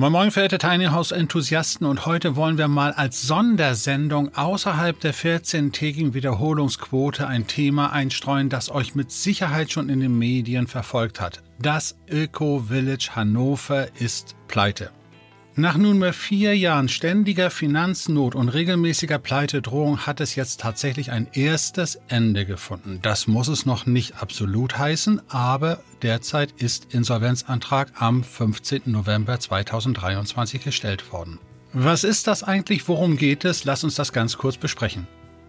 Moin Moin, verehrte Tiny House Enthusiasten, und heute wollen wir mal als Sondersendung außerhalb der 14-tägigen Wiederholungsquote ein Thema einstreuen, das euch mit Sicherheit schon in den Medien verfolgt hat. Das Öko Village Hannover ist pleite. Nach nunmehr vier Jahren ständiger Finanznot und regelmäßiger Pleitedrohung hat es jetzt tatsächlich ein erstes Ende gefunden. Das muss es noch nicht absolut heißen, aber derzeit ist Insolvenzantrag am 15. November 2023 gestellt worden. Was ist das eigentlich? Worum geht es? Lass uns das ganz kurz besprechen.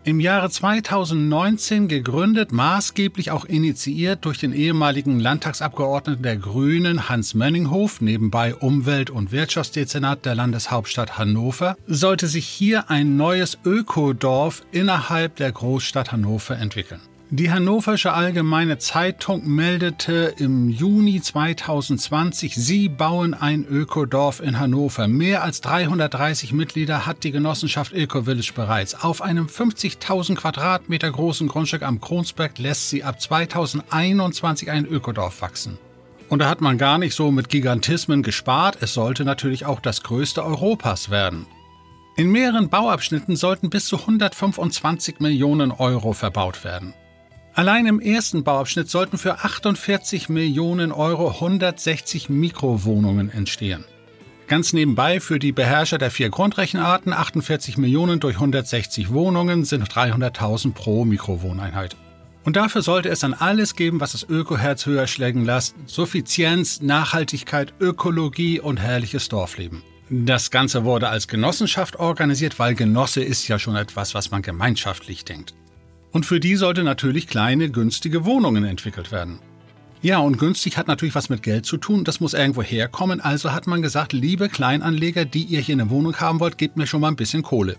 Im Jahre 2019 gegründet, maßgeblich auch initiiert durch den ehemaligen Landtagsabgeordneten der Grünen Hans Mönninghof, nebenbei Umwelt- und Wirtschaftsdezernat der Landeshauptstadt Hannover, sollte sich hier ein neues Ökodorf innerhalb der Großstadt Hannover entwickeln. Die Hannoversche Allgemeine Zeitung meldete im Juni 2020, sie bauen ein Ökodorf in Hannover. Mehr als 330 Mitglieder hat die Genossenschaft Eco Village bereits. Auf einem 50.000 Quadratmeter großen Grundstück am Kronsberg lässt sie ab 2021 ein Ökodorf wachsen. Und da hat man gar nicht so mit Gigantismen gespart. Es sollte natürlich auch das größte Europas werden. In mehreren Bauabschnitten sollten bis zu 125 Millionen Euro verbaut werden. Allein im ersten Bauabschnitt sollten für 48 Millionen Euro 160 Mikrowohnungen entstehen. Ganz nebenbei für die Beherrscher der vier Grundrechenarten 48 Millionen durch 160 Wohnungen sind 300.000 pro Mikrowohneinheit. Und dafür sollte es dann alles geben, was das Ökoherz höher schlägen lässt. Suffizienz, Nachhaltigkeit, Ökologie und herrliches Dorfleben. Das Ganze wurde als Genossenschaft organisiert, weil Genosse ist ja schon etwas, was man gemeinschaftlich denkt. Und für die sollte natürlich kleine, günstige Wohnungen entwickelt werden. Ja, und günstig hat natürlich was mit Geld zu tun. Das muss irgendwo herkommen. Also hat man gesagt, liebe Kleinanleger, die ihr hier eine Wohnung haben wollt, gebt mir schon mal ein bisschen Kohle.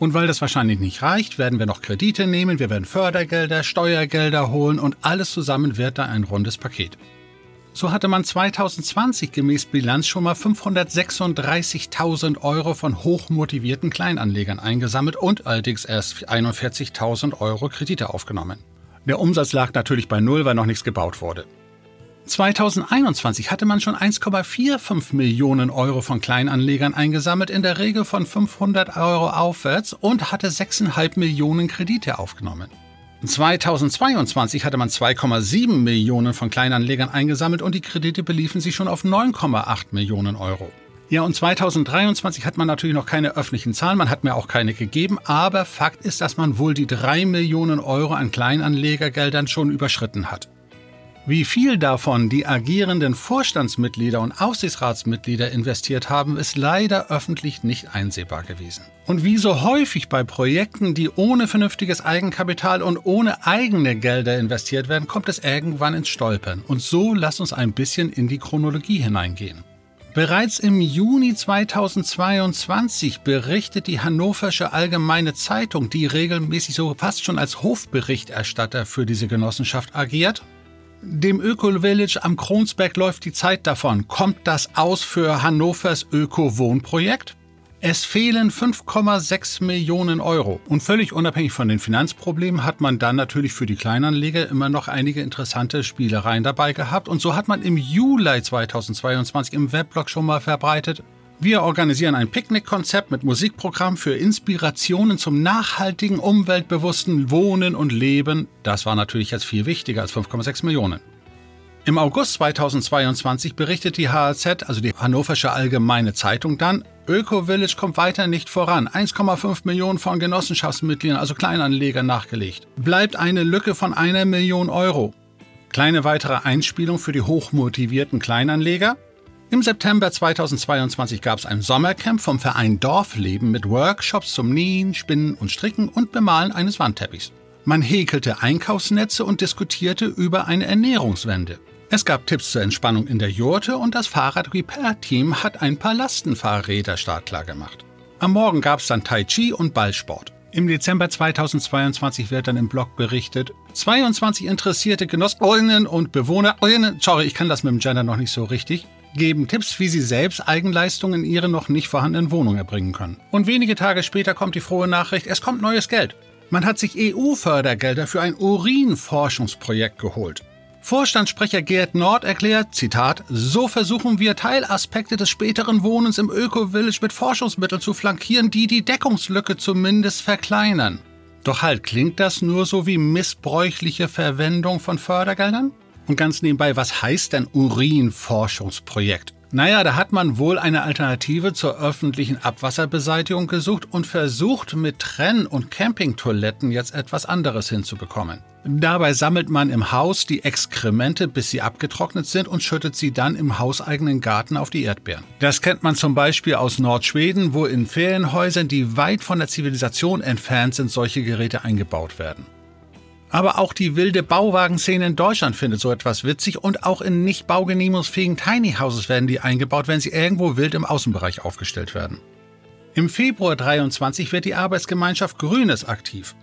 Und weil das wahrscheinlich nicht reicht, werden wir noch Kredite nehmen, wir werden Fördergelder, Steuergelder holen und alles zusammen wird da ein rundes Paket. So hatte man 2020 gemäß Bilanz schon mal 536.000 Euro von hochmotivierten Kleinanlegern eingesammelt und allerdings erst 41.000 Euro Kredite aufgenommen. Der Umsatz lag natürlich bei Null, weil noch nichts gebaut wurde. 2021 hatte man schon 1,45 Millionen Euro von Kleinanlegern eingesammelt, in der Regel von 500 Euro aufwärts und hatte 6,5 Millionen Kredite aufgenommen. 2022 hatte man 2,7 Millionen von Kleinanlegern eingesammelt und die Kredite beliefen sich schon auf 9,8 Millionen Euro. Ja, und 2023 hat man natürlich noch keine öffentlichen Zahlen, man hat mir auch keine gegeben, aber Fakt ist, dass man wohl die 3 Millionen Euro an Kleinanlegergeldern schon überschritten hat. Wie viel davon die agierenden Vorstandsmitglieder und Aufsichtsratsmitglieder investiert haben, ist leider öffentlich nicht einsehbar gewesen. Und wie so häufig bei Projekten, die ohne vernünftiges Eigenkapital und ohne eigene Gelder investiert werden, kommt es irgendwann ins Stolpern. Und so lasst uns ein bisschen in die Chronologie hineingehen. Bereits im Juni 2022 berichtet die Hannoversche Allgemeine Zeitung, die regelmäßig so fast schon als Hofberichterstatter für diese Genossenschaft agiert, dem Öko-Village am Kronsberg läuft die Zeit davon. Kommt das aus für Hannovers Öko-Wohnprojekt? Es fehlen 5,6 Millionen Euro. Und völlig unabhängig von den Finanzproblemen hat man dann natürlich für die Kleinanleger immer noch einige interessante Spielereien dabei gehabt. Und so hat man im Juli 2022 im Weblog schon mal verbreitet, wir organisieren ein Picknickkonzept mit Musikprogramm für Inspirationen zum nachhaltigen, umweltbewussten Wohnen und Leben. Das war natürlich jetzt viel wichtiger als 5,6 Millionen. Im August 2022 berichtet die HAZ, also die Hannoversche Allgemeine Zeitung, dann, Öko Village kommt weiter nicht voran. 1,5 Millionen von Genossenschaftsmitgliedern, also Kleinanlegern, nachgelegt. Bleibt eine Lücke von einer Million Euro. Kleine weitere Einspielung für die hochmotivierten Kleinanleger. Im September 2022 gab es ein Sommercamp vom Verein Dorfleben mit Workshops zum Nähen, Spinnen und Stricken und Bemalen eines Wandteppichs. Man häkelte Einkaufsnetze und diskutierte über eine Ernährungswende. Es gab Tipps zur Entspannung in der Jurte und das Fahrrad-Repair-Team hat ein paar Lastenfahrräder startklar gemacht. Am Morgen gab es dann Tai Chi und Ballsport. Im Dezember 2022 wird dann im Blog berichtet, 22 interessierte Genossinnen und Bewohnerinnen, sorry, ich kann das mit dem Gender noch nicht so richtig, geben Tipps, wie sie selbst Eigenleistungen in ihre noch nicht vorhandenen Wohnungen erbringen können. Und wenige Tage später kommt die frohe Nachricht, es kommt neues Geld. Man hat sich EU-Fördergelder für ein Urinforschungsprojekt geholt. Vorstandssprecher Gerd Nord erklärt, Zitat, so versuchen wir Teilaspekte des späteren Wohnens im Öko-Village mit Forschungsmitteln zu flankieren, die die Deckungslücke zumindest verkleinern. Doch halt, klingt das nur so wie missbräuchliche Verwendung von Fördergeldern? Und ganz nebenbei, was heißt denn Urinforschungsprojekt? Naja, da hat man wohl eine Alternative zur öffentlichen Abwasserbeseitigung gesucht und versucht, mit Trenn- und Campingtoiletten jetzt etwas anderes hinzubekommen. Dabei sammelt man im Haus die Exkremente, bis sie abgetrocknet sind und schüttet sie dann im hauseigenen Garten auf die Erdbeeren. Das kennt man zum Beispiel aus Nordschweden, wo in Ferienhäusern, die weit von der Zivilisation entfernt sind, solche Geräte eingebaut werden. Aber auch die wilde Bauwagenszene in Deutschland findet so etwas witzig und auch in nicht baugenehmigungsfähigen Tiny Houses werden die eingebaut, wenn sie irgendwo wild im Außenbereich aufgestellt werden. Im Februar 23 wird die Arbeitsgemeinschaft Grünes aktiv.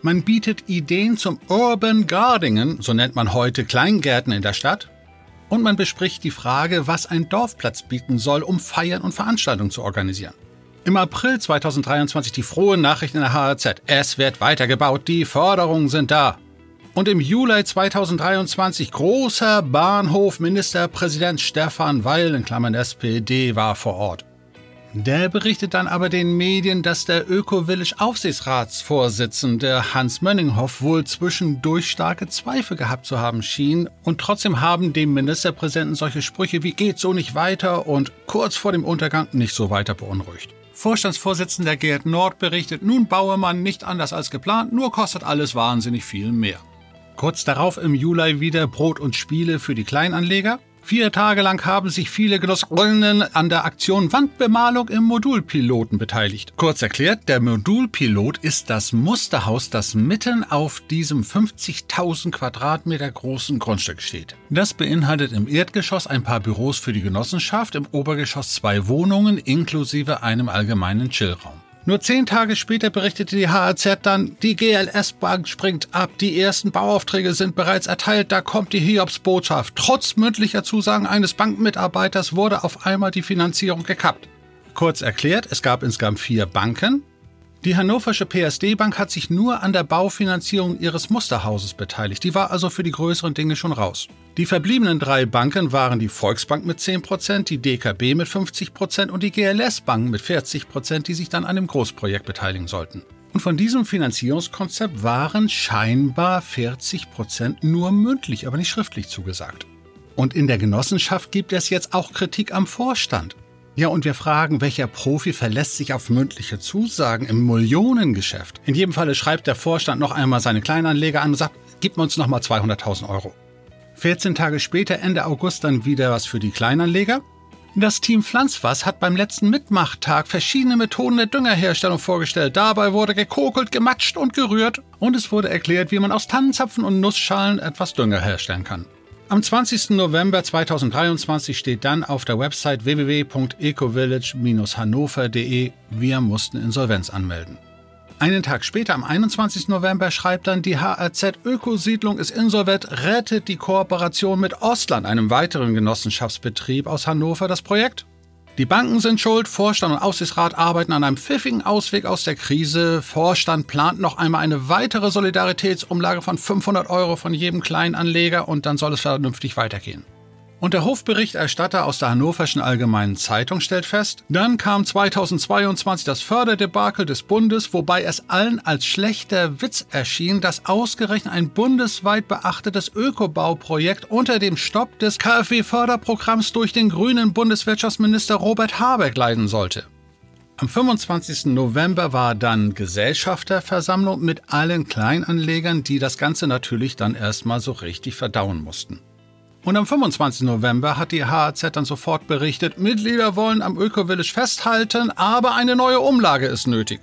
Man bietet Ideen zum Urban Gardening, so nennt man heute Kleingärten in der Stadt, und man bespricht die Frage, was ein Dorfplatz bieten soll, um Feiern und Veranstaltungen zu organisieren. Im April 2023 die frohe Nachricht in der HAZ. Es wird weitergebaut, die Förderungen sind da. Und im Juli 2023 großer Bahnhof Ministerpräsident Stefan Weil in Klammern SPD war vor Ort. Der berichtet dann aber den Medien, dass der Öko-Village Aufsichtsratsvorsitzende Hans Mönninghoff wohl zwischendurch starke Zweifel gehabt zu haben schien und trotzdem haben dem Ministerpräsidenten solche Sprüche wie geht so nicht weiter und kurz vor dem Untergang nicht so weiter beunruhigt. Vorstandsvorsitzender Gerd Nord berichtet, nun baue man nicht anders als geplant, nur kostet alles wahnsinnig viel mehr. Kurz darauf im Juli wieder Brot und Spiele für die Kleinanleger. Vier Tage lang haben sich viele Genossinnen an der Aktion Wandbemalung im Modulpiloten beteiligt. Kurz erklärt, der Modulpilot ist das Musterhaus, das mitten auf diesem 50.000 Quadratmeter großen Grundstück steht. Das beinhaltet im Erdgeschoss ein paar Büros für die Genossenschaft, im Obergeschoss zwei Wohnungen inklusive einem allgemeinen Chillraum. Nur zehn Tage später berichtete die HAZ dann, die GLS-Bank springt ab, die ersten Bauaufträge sind bereits erteilt, da kommt die Hiobs-Botschaft. Trotz mündlicher Zusagen eines Bankmitarbeiters wurde auf einmal die Finanzierung gekappt. Kurz erklärt, es gab insgesamt vier Banken, die hannoversche PSD-Bank hat sich nur an der Baufinanzierung ihres Musterhauses beteiligt. Die war also für die größeren Dinge schon raus. Die verbliebenen drei Banken waren die Volksbank mit 10%, die DKB mit 50% und die GLS Bank mit 40%, die sich dann an dem Großprojekt beteiligen sollten. Und von diesem Finanzierungskonzept waren scheinbar 40% nur mündlich, aber nicht schriftlich zugesagt. Und in der Genossenschaft gibt es jetzt auch Kritik am Vorstand. Ja, und wir fragen, welcher Profi verlässt sich auf mündliche Zusagen im Millionengeschäft? In jedem Falle schreibt der Vorstand noch einmal seine Kleinanleger an und sagt, gib uns noch mal 200.000 Euro. 14 Tage später, Ende August, dann wieder was für die Kleinanleger. Das Team Pflanzwas hat beim letzten Mitmachtag verschiedene Methoden der Düngerherstellung vorgestellt. Dabei wurde gekokelt, gematscht und gerührt und es wurde erklärt, wie man aus Tannenzapfen und Nussschalen etwas Dünger herstellen kann. Am 20. November 2023 steht dann auf der Website www.ecovillage-hannover.de, wir mussten Insolvenz anmelden. Einen Tag später, am 21. November, schreibt dann die HRZ Ökosiedlung ist insolvent, rettet die Kooperation mit Ostland, einem weiteren Genossenschaftsbetrieb aus Hannover, das Projekt. Die Banken sind schuld, Vorstand und Aufsichtsrat arbeiten an einem pfiffigen Ausweg aus der Krise. Vorstand plant noch einmal eine weitere Solidaritätsumlage von 500 Euro von jedem Kleinanleger und dann soll es vernünftig weitergehen. Und der Hofberichterstatter aus der Hannoverschen Allgemeinen Zeitung stellt fest, dann kam 2022 das Förderdebakel des Bundes, wobei es allen als schlechter Witz erschien, dass ausgerechnet ein bundesweit beachtetes Ökobauprojekt unter dem Stopp des KfW-Förderprogramms durch den grünen Bundeswirtschaftsminister Robert Habeck leiden sollte. Am 25. November war dann Gesellschafterversammlung mit allen Kleinanlegern, die das Ganze natürlich dann erstmal so richtig verdauen mussten. Und am 25. November hat die HAZ dann sofort berichtet, Mitglieder wollen am Öko-Village festhalten, aber eine neue Umlage ist nötig.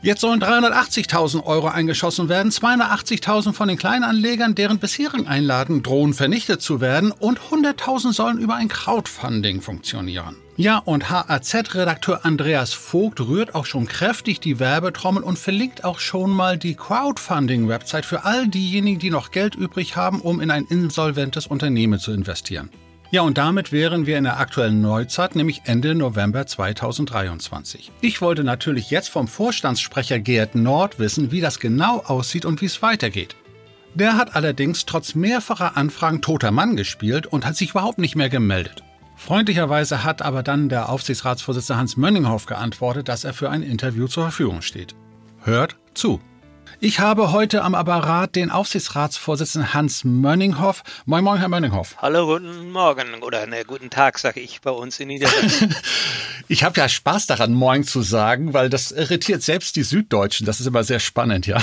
Jetzt sollen 380.000 Euro eingeschossen werden, 280.000 von den Kleinanlegern, deren bisherigen Einladen drohen vernichtet zu werden und 100.000 sollen über ein Crowdfunding funktionieren. Ja, und HAZ-Redakteur Andreas Vogt rührt auch schon kräftig die Werbetrommel und verlinkt auch schon mal die Crowdfunding-Website für all diejenigen, die noch Geld übrig haben, um in ein insolventes Unternehmen zu investieren. Ja, und damit wären wir in der aktuellen Neuzeit, nämlich Ende November 2023. Ich wollte natürlich jetzt vom Vorstandssprecher Gerd Nord wissen, wie das genau aussieht und wie es weitergeht. Der hat allerdings trotz mehrfacher Anfragen toter Mann gespielt und hat sich überhaupt nicht mehr gemeldet. Freundlicherweise hat aber dann der Aufsichtsratsvorsitzende Hans Mönninghoff geantwortet, dass er für ein Interview zur Verfügung steht. Hört zu. Ich habe heute am Apparat den Aufsichtsratsvorsitzenden Hans Mönninghoff. Moin, moin, Herr Mönninghoff. Hallo, guten Morgen oder ne, guten Tag, sage ich bei uns in Niedersachsen. ich habe ja Spaß daran, Moin zu sagen, weil das irritiert selbst die Süddeutschen. Das ist immer sehr spannend, ja.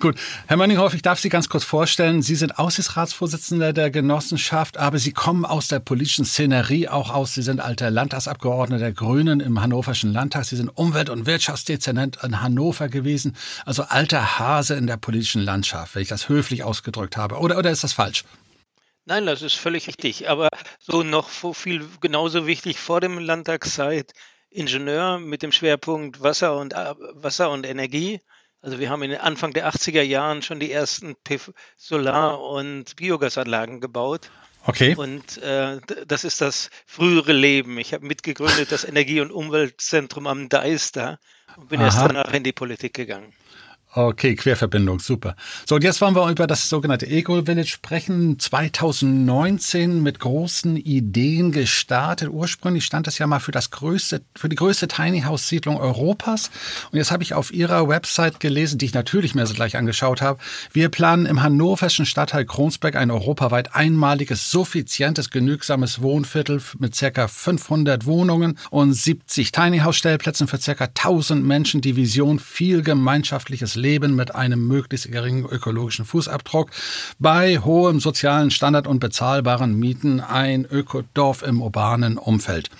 Gut, Herr Mönninghoff, ich darf Sie ganz kurz vorstellen. Sie sind Aufsichtsratsvorsitzender der Genossenschaft, aber Sie kommen aus der politischen Szenerie auch aus. Sie sind alter Landtagsabgeordneter der Grünen im Hannoverschen Landtag. Sie sind Umwelt- und Wirtschaftsdezernent in Hannover gewesen. Also alter Hase in der politischen Landschaft, wenn ich das höflich ausgedrückt habe. Oder, oder ist das falsch? Nein, das ist völlig richtig. Aber so noch viel genauso wichtig vor dem Landtagszeit Ingenieur mit dem Schwerpunkt Wasser und, Wasser und Energie also wir haben in den Anfang der 80er Jahren schon die ersten Solar- und Biogasanlagen gebaut. Okay. Und äh, das ist das frühere Leben. Ich habe mitgegründet das Energie- und Umweltzentrum am Deister und bin Aha. erst danach in die Politik gegangen. Okay, Querverbindung, super. So, und jetzt wollen wir über das sogenannte Eco Village sprechen. 2019 mit großen Ideen gestartet. Ursprünglich stand das ja mal für das größte, für die größte Tiny House Siedlung Europas. Und jetzt habe ich auf Ihrer Website gelesen, die ich natürlich mir so gleich angeschaut habe. Wir planen im hannoverschen Stadtteil Kronsberg ein europaweit einmaliges, suffizientes, genügsames Wohnviertel mit circa 500 Wohnungen und 70 Tiny House Stellplätzen für circa 1000 Menschen. Die Vision viel gemeinschaftliches Leben mit einem möglichst geringen ökologischen Fußabdruck, bei hohem sozialen Standard und bezahlbaren Mieten ein Ökodorf im urbanen Umfeld.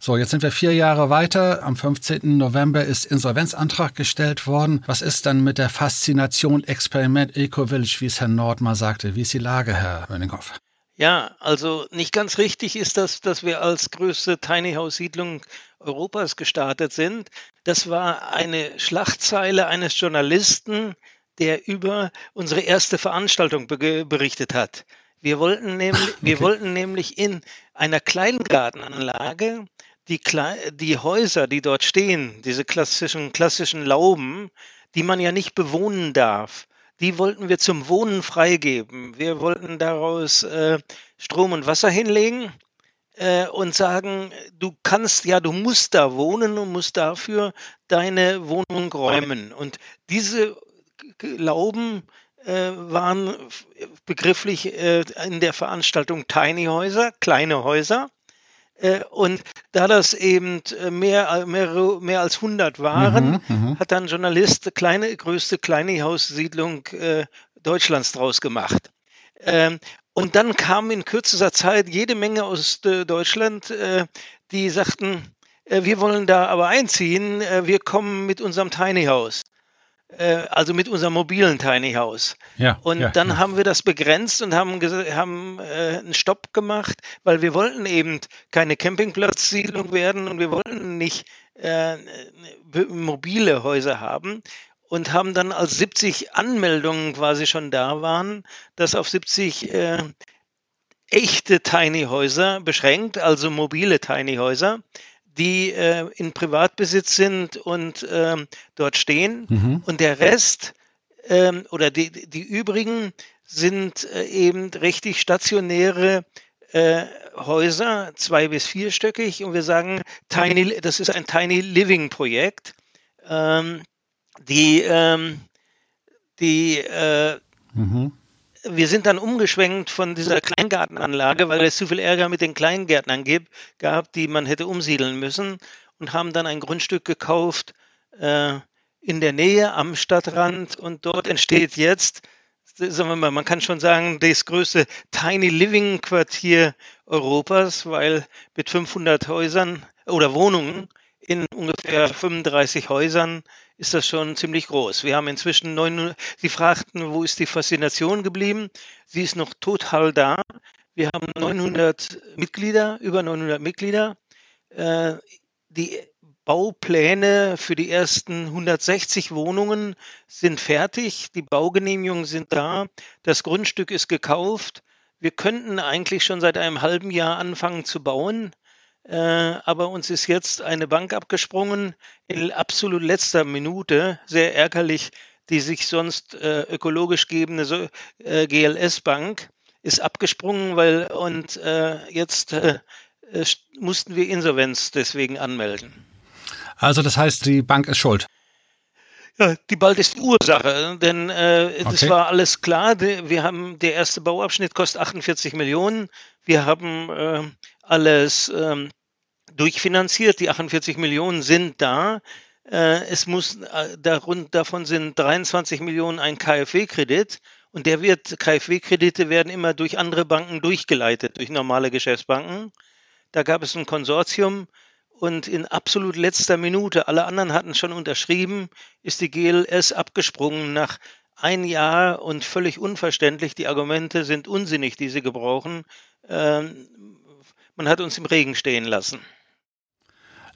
So, jetzt sind wir vier Jahre weiter. Am 15. November ist Insolvenzantrag gestellt worden. Was ist dann mit der Faszination Experiment Eco-Village, wie es Herr Nord mal sagte? Wie ist die Lage, Herr Wönninghoff? Ja, also nicht ganz richtig ist das, dass wir als größte Tiny House Siedlung Europas gestartet sind. Das war eine Schlagzeile eines Journalisten, der über unsere erste Veranstaltung be berichtet hat. Wir wollten nämlich, okay. wir wollten nämlich in einer Kleingartenanlage die, Kle die Häuser, die dort stehen, diese klassischen, klassischen Lauben, die man ja nicht bewohnen darf, die wollten wir zum Wohnen freigeben. Wir wollten daraus äh, Strom und Wasser hinlegen äh, und sagen, du kannst, ja, du musst da wohnen und musst dafür deine Wohnung räumen. Und diese Lauben äh, waren begrifflich äh, in der Veranstaltung Tiny Häuser, kleine Häuser. Äh, und da das eben äh, mehr, mehr, mehr als 100 waren, mhm, mhm, hat dann Journalist kleine, größte kleine Haussiedlung äh, Deutschlands draus gemacht. Ähm, und dann kam in kürzester Zeit jede Menge aus äh, Deutschland, äh, die sagten, äh, wir wollen da aber einziehen, wir kommen mit unserem Tiny House. Äh, also mit unserem mobilen Tiny House. Ja, und ja, dann ja. haben wir das begrenzt und haben, haben äh, einen Stopp gemacht, weil wir wollten eben keine Campingplatzsiedlung werden und wir wollten nicht äh, mobile Häuser haben und haben dann als 70 Anmeldungen quasi schon da waren, das auf 70 äh, echte Tiny Häuser beschränkt, also mobile Tiny Häuser die äh, in Privatbesitz sind und ähm, dort stehen. Mhm. Und der Rest ähm, oder die, die übrigen sind äh, eben richtig stationäre äh, Häuser, zwei- bis vierstöckig. Und wir sagen, Tiny, das ist ein Tiny Living Projekt. Ähm, die ähm, die äh, mhm wir sind dann umgeschwenkt von dieser Kleingartenanlage, weil es zu viel Ärger mit den Kleingärtnern gibt, gab, die man hätte umsiedeln müssen und haben dann ein Grundstück gekauft äh, in der Nähe am Stadtrand und dort entsteht jetzt, sagen wir mal, man kann schon sagen, das größte Tiny Living Quartier Europas, weil mit 500 Häusern oder Wohnungen in ungefähr 35 Häusern ist das schon ziemlich groß. Wir haben inzwischen 900, Sie fragten, wo ist die Faszination geblieben? Sie ist noch total da. Wir haben 900 Mitglieder, über 900 Mitglieder. Äh, die Baupläne für die ersten 160 Wohnungen sind fertig. Die Baugenehmigungen sind da. Das Grundstück ist gekauft. Wir könnten eigentlich schon seit einem halben Jahr anfangen zu bauen. Äh, aber uns ist jetzt eine Bank abgesprungen in absolut letzter Minute, sehr ärgerlich, die sich sonst äh, ökologisch gebende äh, GLS-Bank ist abgesprungen, weil und jetzt mussten wir Insolvenz deswegen anmelden. Also das heißt, die Bank ist schuld. Ja, die Bald ist die Ursache, denn äh, okay. das war alles klar. Wir haben der erste Bauabschnitt kostet 48 Millionen. Wir haben äh, alles ähm, durchfinanziert. Die 48 Millionen sind da. Äh, es muss äh, davon sind 23 Millionen ein KfW-Kredit und der wird KfW-Kredite werden immer durch andere Banken durchgeleitet, durch normale Geschäftsbanken. Da gab es ein Konsortium und in absolut letzter Minute, alle anderen hatten schon unterschrieben, ist die GLS abgesprungen nach ein Jahr und völlig unverständlich. Die Argumente sind unsinnig, die sie gebrauchen. Ähm, man hat uns im Regen stehen lassen.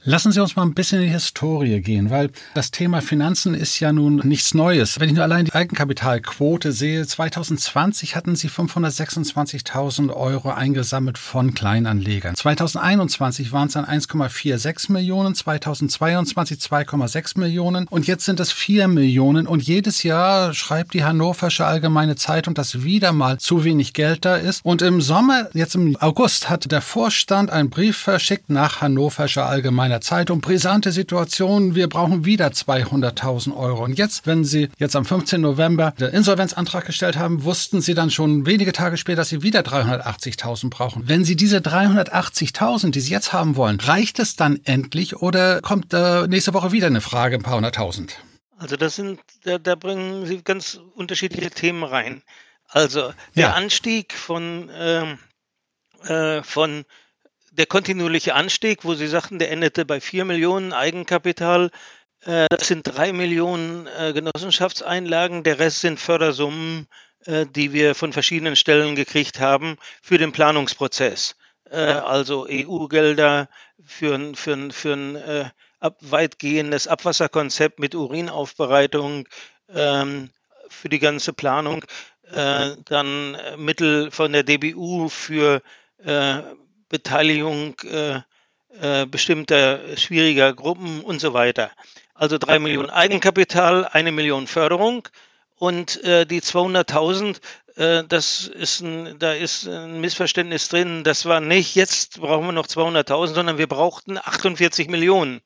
Lassen Sie uns mal ein bisschen in die Historie gehen, weil das Thema Finanzen ist ja nun nichts Neues. Wenn ich nur allein die Eigenkapitalquote sehe, 2020 hatten Sie 526.000 Euro eingesammelt von Kleinanlegern. 2021 waren es dann 1,46 Millionen, 2022 2,6 Millionen und jetzt sind es 4 Millionen und jedes Jahr schreibt die Hannoversche Allgemeine Zeitung, dass wieder mal zu wenig Geld da ist und im Sommer, jetzt im August, hat der Vorstand einen Brief verschickt nach Hannoversche Allgemeine meiner Zeitung, brisante Situation, wir brauchen wieder 200.000 Euro. Und jetzt, wenn Sie jetzt am 15. November den Insolvenzantrag gestellt haben, wussten Sie dann schon wenige Tage später, dass Sie wieder 380.000 brauchen. Wenn Sie diese 380.000, die Sie jetzt haben wollen, reicht es dann endlich oder kommt äh, nächste Woche wieder eine Frage, ein paar hunderttausend? Also das sind, da, da bringen Sie ganz unterschiedliche Themen rein. Also der ja. Anstieg von, ähm, äh, von der kontinuierliche Anstieg, wo Sie sagten, der endete bei 4 Millionen Eigenkapital. Äh, das sind 3 Millionen äh, Genossenschaftseinlagen. Der Rest sind Fördersummen, äh, die wir von verschiedenen Stellen gekriegt haben für den Planungsprozess. Also EU-Gelder für, für, für ein weitgehendes Abwasserkonzept mit Urinaufbereitung ähm, für die ganze Planung. Dann Mittel von der DBU für Beteiligung äh, äh, bestimmter schwieriger Gruppen und so weiter. Also drei Millionen Eigenkapital, eine Million Förderung und äh, die 200.000, äh, das ist ein, da ist ein Missverständnis drin. Das war nicht, jetzt brauchen wir noch 200.000, sondern wir brauchten 48 Millionen.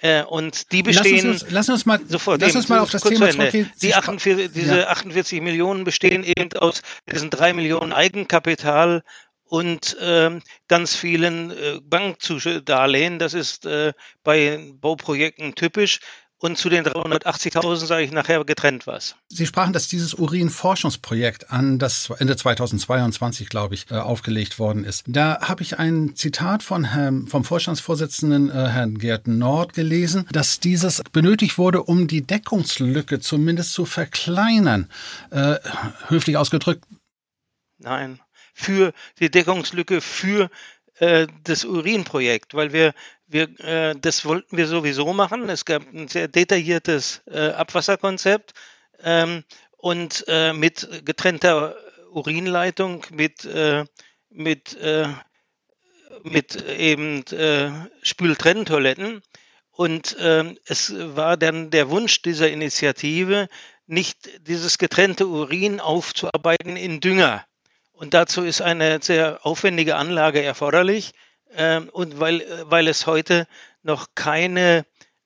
Äh, und die bestehen. Lass uns, lass uns mal, sofort lass uns mal auf das Thema zurückgehen. Die 48, diese ja. 48 Millionen bestehen eben aus diesen drei Millionen Eigenkapital und äh, ganz vielen äh, Bankdarlehen. Das ist äh, bei Bauprojekten typisch. Und zu den 380.000 sage ich nachher getrennt was. Sie sprachen, dass dieses Urinforschungsprojekt an das Ende 2022, glaube ich, äh, aufgelegt worden ist. Da habe ich ein Zitat von Herrn, vom Vorstandsvorsitzenden äh, Herrn Gerd Nord gelesen, dass dieses benötigt wurde, um die Deckungslücke zumindest zu verkleinern. Äh, höflich ausgedrückt. Nein, für die Deckungslücke für äh, das Urinprojekt, weil wir, wir äh, das wollten wir sowieso machen. Es gab ein sehr detailliertes äh, Abwasserkonzept ähm, und mit getrennter Urinleitung, mit, mit, mit eben Spültrenntoiletten. Und äh, es war dann der Wunsch dieser Initiative, nicht dieses getrennte Urin aufzuarbeiten in Dünger. Und dazu ist eine sehr aufwendige Anlage erforderlich. Ähm, und weil, weil es heute noch keine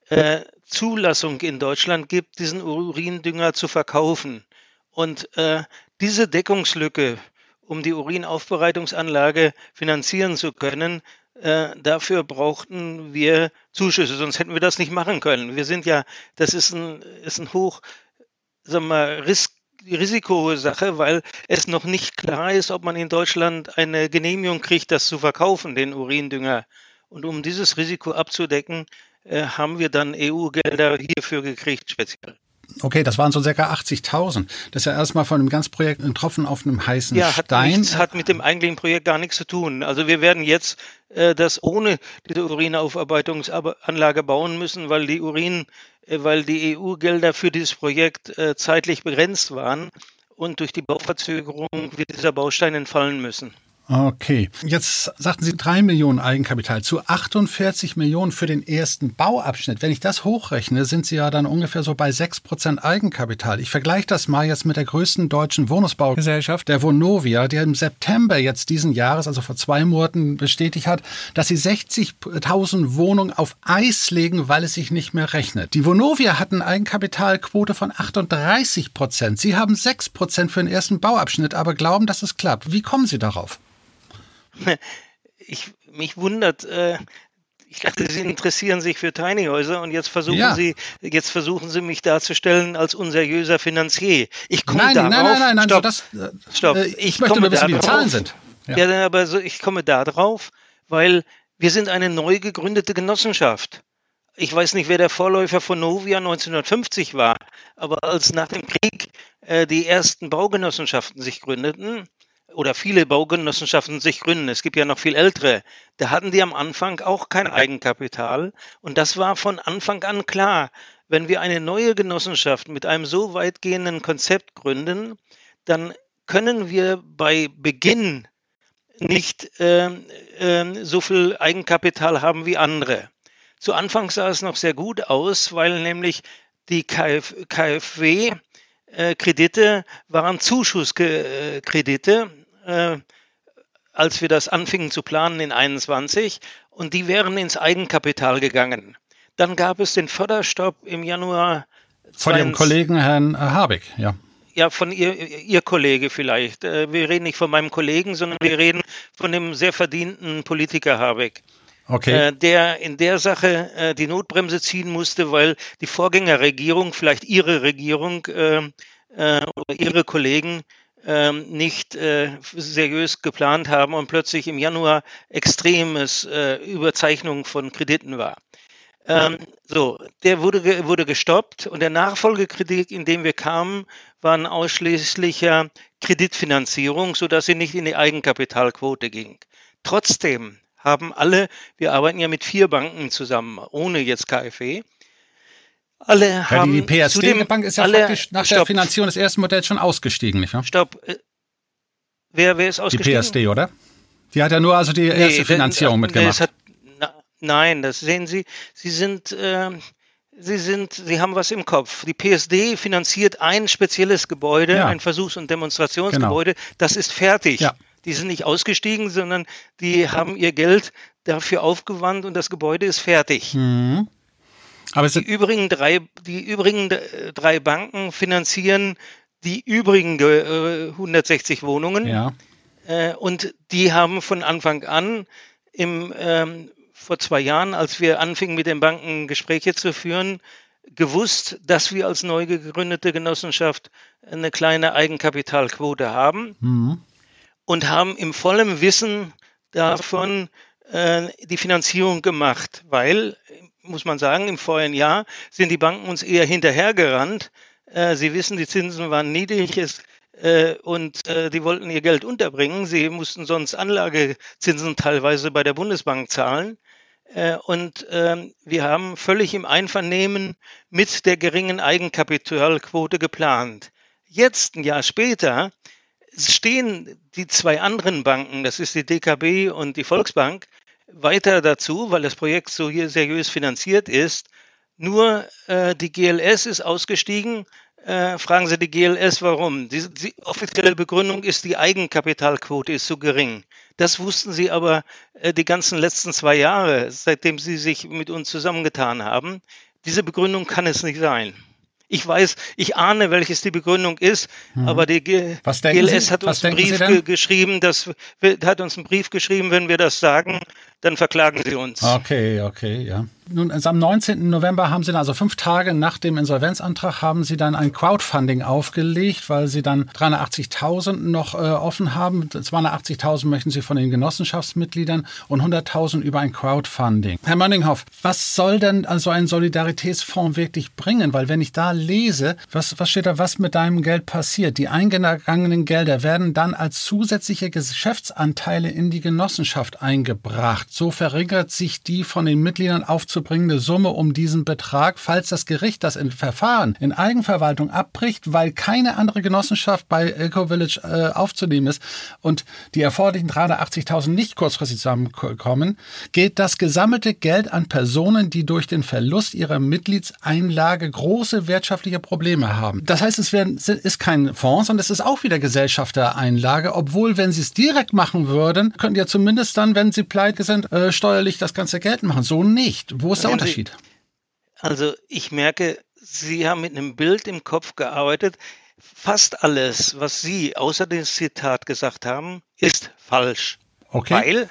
äh, Zulassung in Deutschland gibt, diesen Urindünger zu verkaufen. Und äh, diese Deckungslücke, um die Urinaufbereitungsanlage finanzieren zu können, äh, dafür brauchten wir Zuschüsse, sonst hätten wir das nicht machen können. Wir sind ja, das ist ein, ist ein hoch, sagen wir, risk Risikosache, weil es noch nicht klar ist, ob man in Deutschland eine Genehmigung kriegt, das zu verkaufen, den Urindünger. Und um dieses Risiko abzudecken, äh, haben wir dann EU-Gelder hierfür gekriegt, speziell. Okay, das waren so circa 80.000. Das ist ja erstmal von dem ganzen Projekt ein Tropfen auf einem heißen ja, hat Stein. Nichts, hat mit dem eigentlichen Projekt gar nichts zu tun. Also wir werden jetzt äh, das ohne diese Urinaufarbeitungsanlage bauen müssen, weil die Urin, äh, weil die EU-Gelder für dieses Projekt äh, zeitlich begrenzt waren und durch die Bauverzögerung wird dieser Baustein entfallen müssen. Okay. Jetzt sagten Sie drei Millionen Eigenkapital zu 48 Millionen für den ersten Bauabschnitt. Wenn ich das hochrechne, sind Sie ja dann ungefähr so bei sechs Prozent Eigenkapital. Ich vergleiche das mal jetzt mit der größten deutschen Wohnungsbaugesellschaft, der Vonovia, der im September jetzt diesen Jahres, also vor zwei Monaten, bestätigt hat, dass sie 60.000 Wohnungen auf Eis legen, weil es sich nicht mehr rechnet. Die Vonovia hat eine Eigenkapitalquote von 38 Prozent. Sie haben sechs Prozent für den ersten Bauabschnitt, aber glauben, dass es klappt. Wie kommen Sie darauf? Ich, mich wundert, äh, ich dachte, Sie interessieren sich für Tiny Häuser und jetzt versuchen ja. Sie, jetzt versuchen Sie mich darzustellen als unseriöser Finanzier. Ich komme nein, darauf. Nein, nein, nein, nein, stopp, das, äh, stopp. Äh, ich, ich möchte nur wissen, wie die Zahlen sind. Ja, ja aber so, ich komme da drauf, weil wir sind eine neu gegründete Genossenschaft. Ich weiß nicht, wer der Vorläufer von Novia 1950 war, aber als nach dem Krieg äh, die ersten Baugenossenschaften sich gründeten, oder viele Baugenossenschaften sich gründen. Es gibt ja noch viel ältere. Da hatten die am Anfang auch kein Eigenkapital. Und das war von Anfang an klar. Wenn wir eine neue Genossenschaft mit einem so weitgehenden Konzept gründen, dann können wir bei Beginn nicht äh, äh, so viel Eigenkapital haben wie andere. Zu Anfang sah es noch sehr gut aus, weil nämlich die Kf KfW äh, Kredite waren Zuschusskredite äh, als wir das anfingen zu planen in 21 und die wären ins Eigenkapital gegangen. Dann gab es den Förderstopp im Januar. Von Ihrem Kollegen Herrn Habeck, ja. Ja, von ihr, ihr Kollege vielleicht. Äh, wir reden nicht von meinem Kollegen, sondern wir reden von dem sehr verdienten Politiker Habeck. Okay. Äh, der in der Sache äh, die Notbremse ziehen musste, weil die Vorgängerregierung, vielleicht ihre Regierung äh, äh oder ihre Kollegen ähm, nicht äh, seriös geplant haben und plötzlich im Januar extremes äh, Überzeichnung von Krediten war. Ähm, so, der wurde, wurde gestoppt und der Nachfolgekredit, in dem wir kamen, war ein ausschließlicher Kreditfinanzierung, sodass sie nicht in die Eigenkapitalquote ging. Trotzdem haben alle, wir arbeiten ja mit vier Banken zusammen, ohne jetzt KfW, alle ja, haben. Die PSD-Bank ist ja alle, faktisch nach stopp. der Finanzierung des ersten Modells schon ausgestiegen, nicht wahr? Stopp. Äh, wer, wer ist ausgestiegen? Die PSD, oder? Die hat ja nur also die erste nee, Finanzierung das, mitgemacht. Hat, na, nein, das sehen Sie. Sie sind. Äh, Sie sind, Sie haben was im Kopf. Die PSD finanziert ein spezielles Gebäude, ja. ein Versuchs- und Demonstrationsgebäude. Genau. Das ist fertig. Ja. Die sind nicht ausgestiegen, sondern die haben ihr Geld dafür aufgewandt und das Gebäude ist fertig. Mhm. Aber die übrigen drei, die übrigen drei Banken finanzieren die übrigen äh, 160 Wohnungen. Ja. Äh, und die haben von Anfang an im, ähm, vor zwei Jahren, als wir anfingen mit den Banken Gespräche zu führen, gewusst, dass wir als neu gegründete Genossenschaft eine kleine Eigenkapitalquote haben mhm. und haben im vollen Wissen davon äh, die Finanzierung gemacht, weil muss man sagen, im vorigen Jahr sind die Banken uns eher hinterhergerannt. Äh, sie wissen, die Zinsen waren niedrig äh, und äh, die wollten ihr Geld unterbringen. Sie mussten sonst Anlagezinsen teilweise bei der Bundesbank zahlen. Und ähm, wir haben völlig im Einvernehmen mit der geringen Eigenkapitalquote geplant. Jetzt, ein Jahr später, stehen die zwei anderen Banken, das ist die DKB und die Volksbank, weiter dazu, weil das Projekt so hier seriös finanziert ist. Nur äh, die GLS ist ausgestiegen. Äh, fragen Sie die GLS, warum? Die, die, offizielle Begründung ist, die Eigenkapitalquote ist zu gering. Das wussten Sie aber äh, die ganzen letzten zwei Jahre, seitdem Sie sich mit uns zusammengetan haben. Diese Begründung kann es nicht sein. Ich weiß, ich ahne, welches die Begründung ist, mhm. aber die G GLS hat uns einen Brief ge geschrieben, dass, hat uns einen Brief geschrieben, wenn wir das sagen, dann verklagen sie uns. Okay, okay, ja. Nun, also am 19. November haben Sie dann, also fünf Tage nach dem Insolvenzantrag, haben Sie dann ein Crowdfunding aufgelegt, weil Sie dann 380.000 noch äh, offen haben. 280.000 möchten Sie von den Genossenschaftsmitgliedern und 100.000 über ein Crowdfunding. Herr Mönninghoff, was soll denn also ein Solidaritätsfonds wirklich bringen? Weil wenn ich da lese, was, was steht da, was mit deinem Geld passiert? Die eingegangenen Gelder werden dann als zusätzliche Geschäftsanteile in die Genossenschaft eingebracht. So verringert sich die von den Mitgliedern aufzu aufzubringende Summe um diesen Betrag, falls das Gericht das Verfahren in Eigenverwaltung abbricht, weil keine andere Genossenschaft bei Eco-Village äh, aufzunehmen ist und die erforderlichen 380.000 nicht kurzfristig zusammenkommen, geht das gesammelte Geld an Personen, die durch den Verlust ihrer Mitgliedseinlage große wirtschaftliche Probleme haben. Das heißt, es werden, ist kein Fonds, sondern es ist auch wieder Gesellschaftereinlage, obwohl, wenn sie es direkt machen würden, könnten ja zumindest dann, wenn sie pleite sind, äh, steuerlich das ganze Geld machen. So nicht. Wo ist der Unterschied? Also ich merke, Sie haben mit einem Bild im Kopf gearbeitet. Fast alles, was Sie außer dem Zitat gesagt haben, ist falsch. Okay. Weil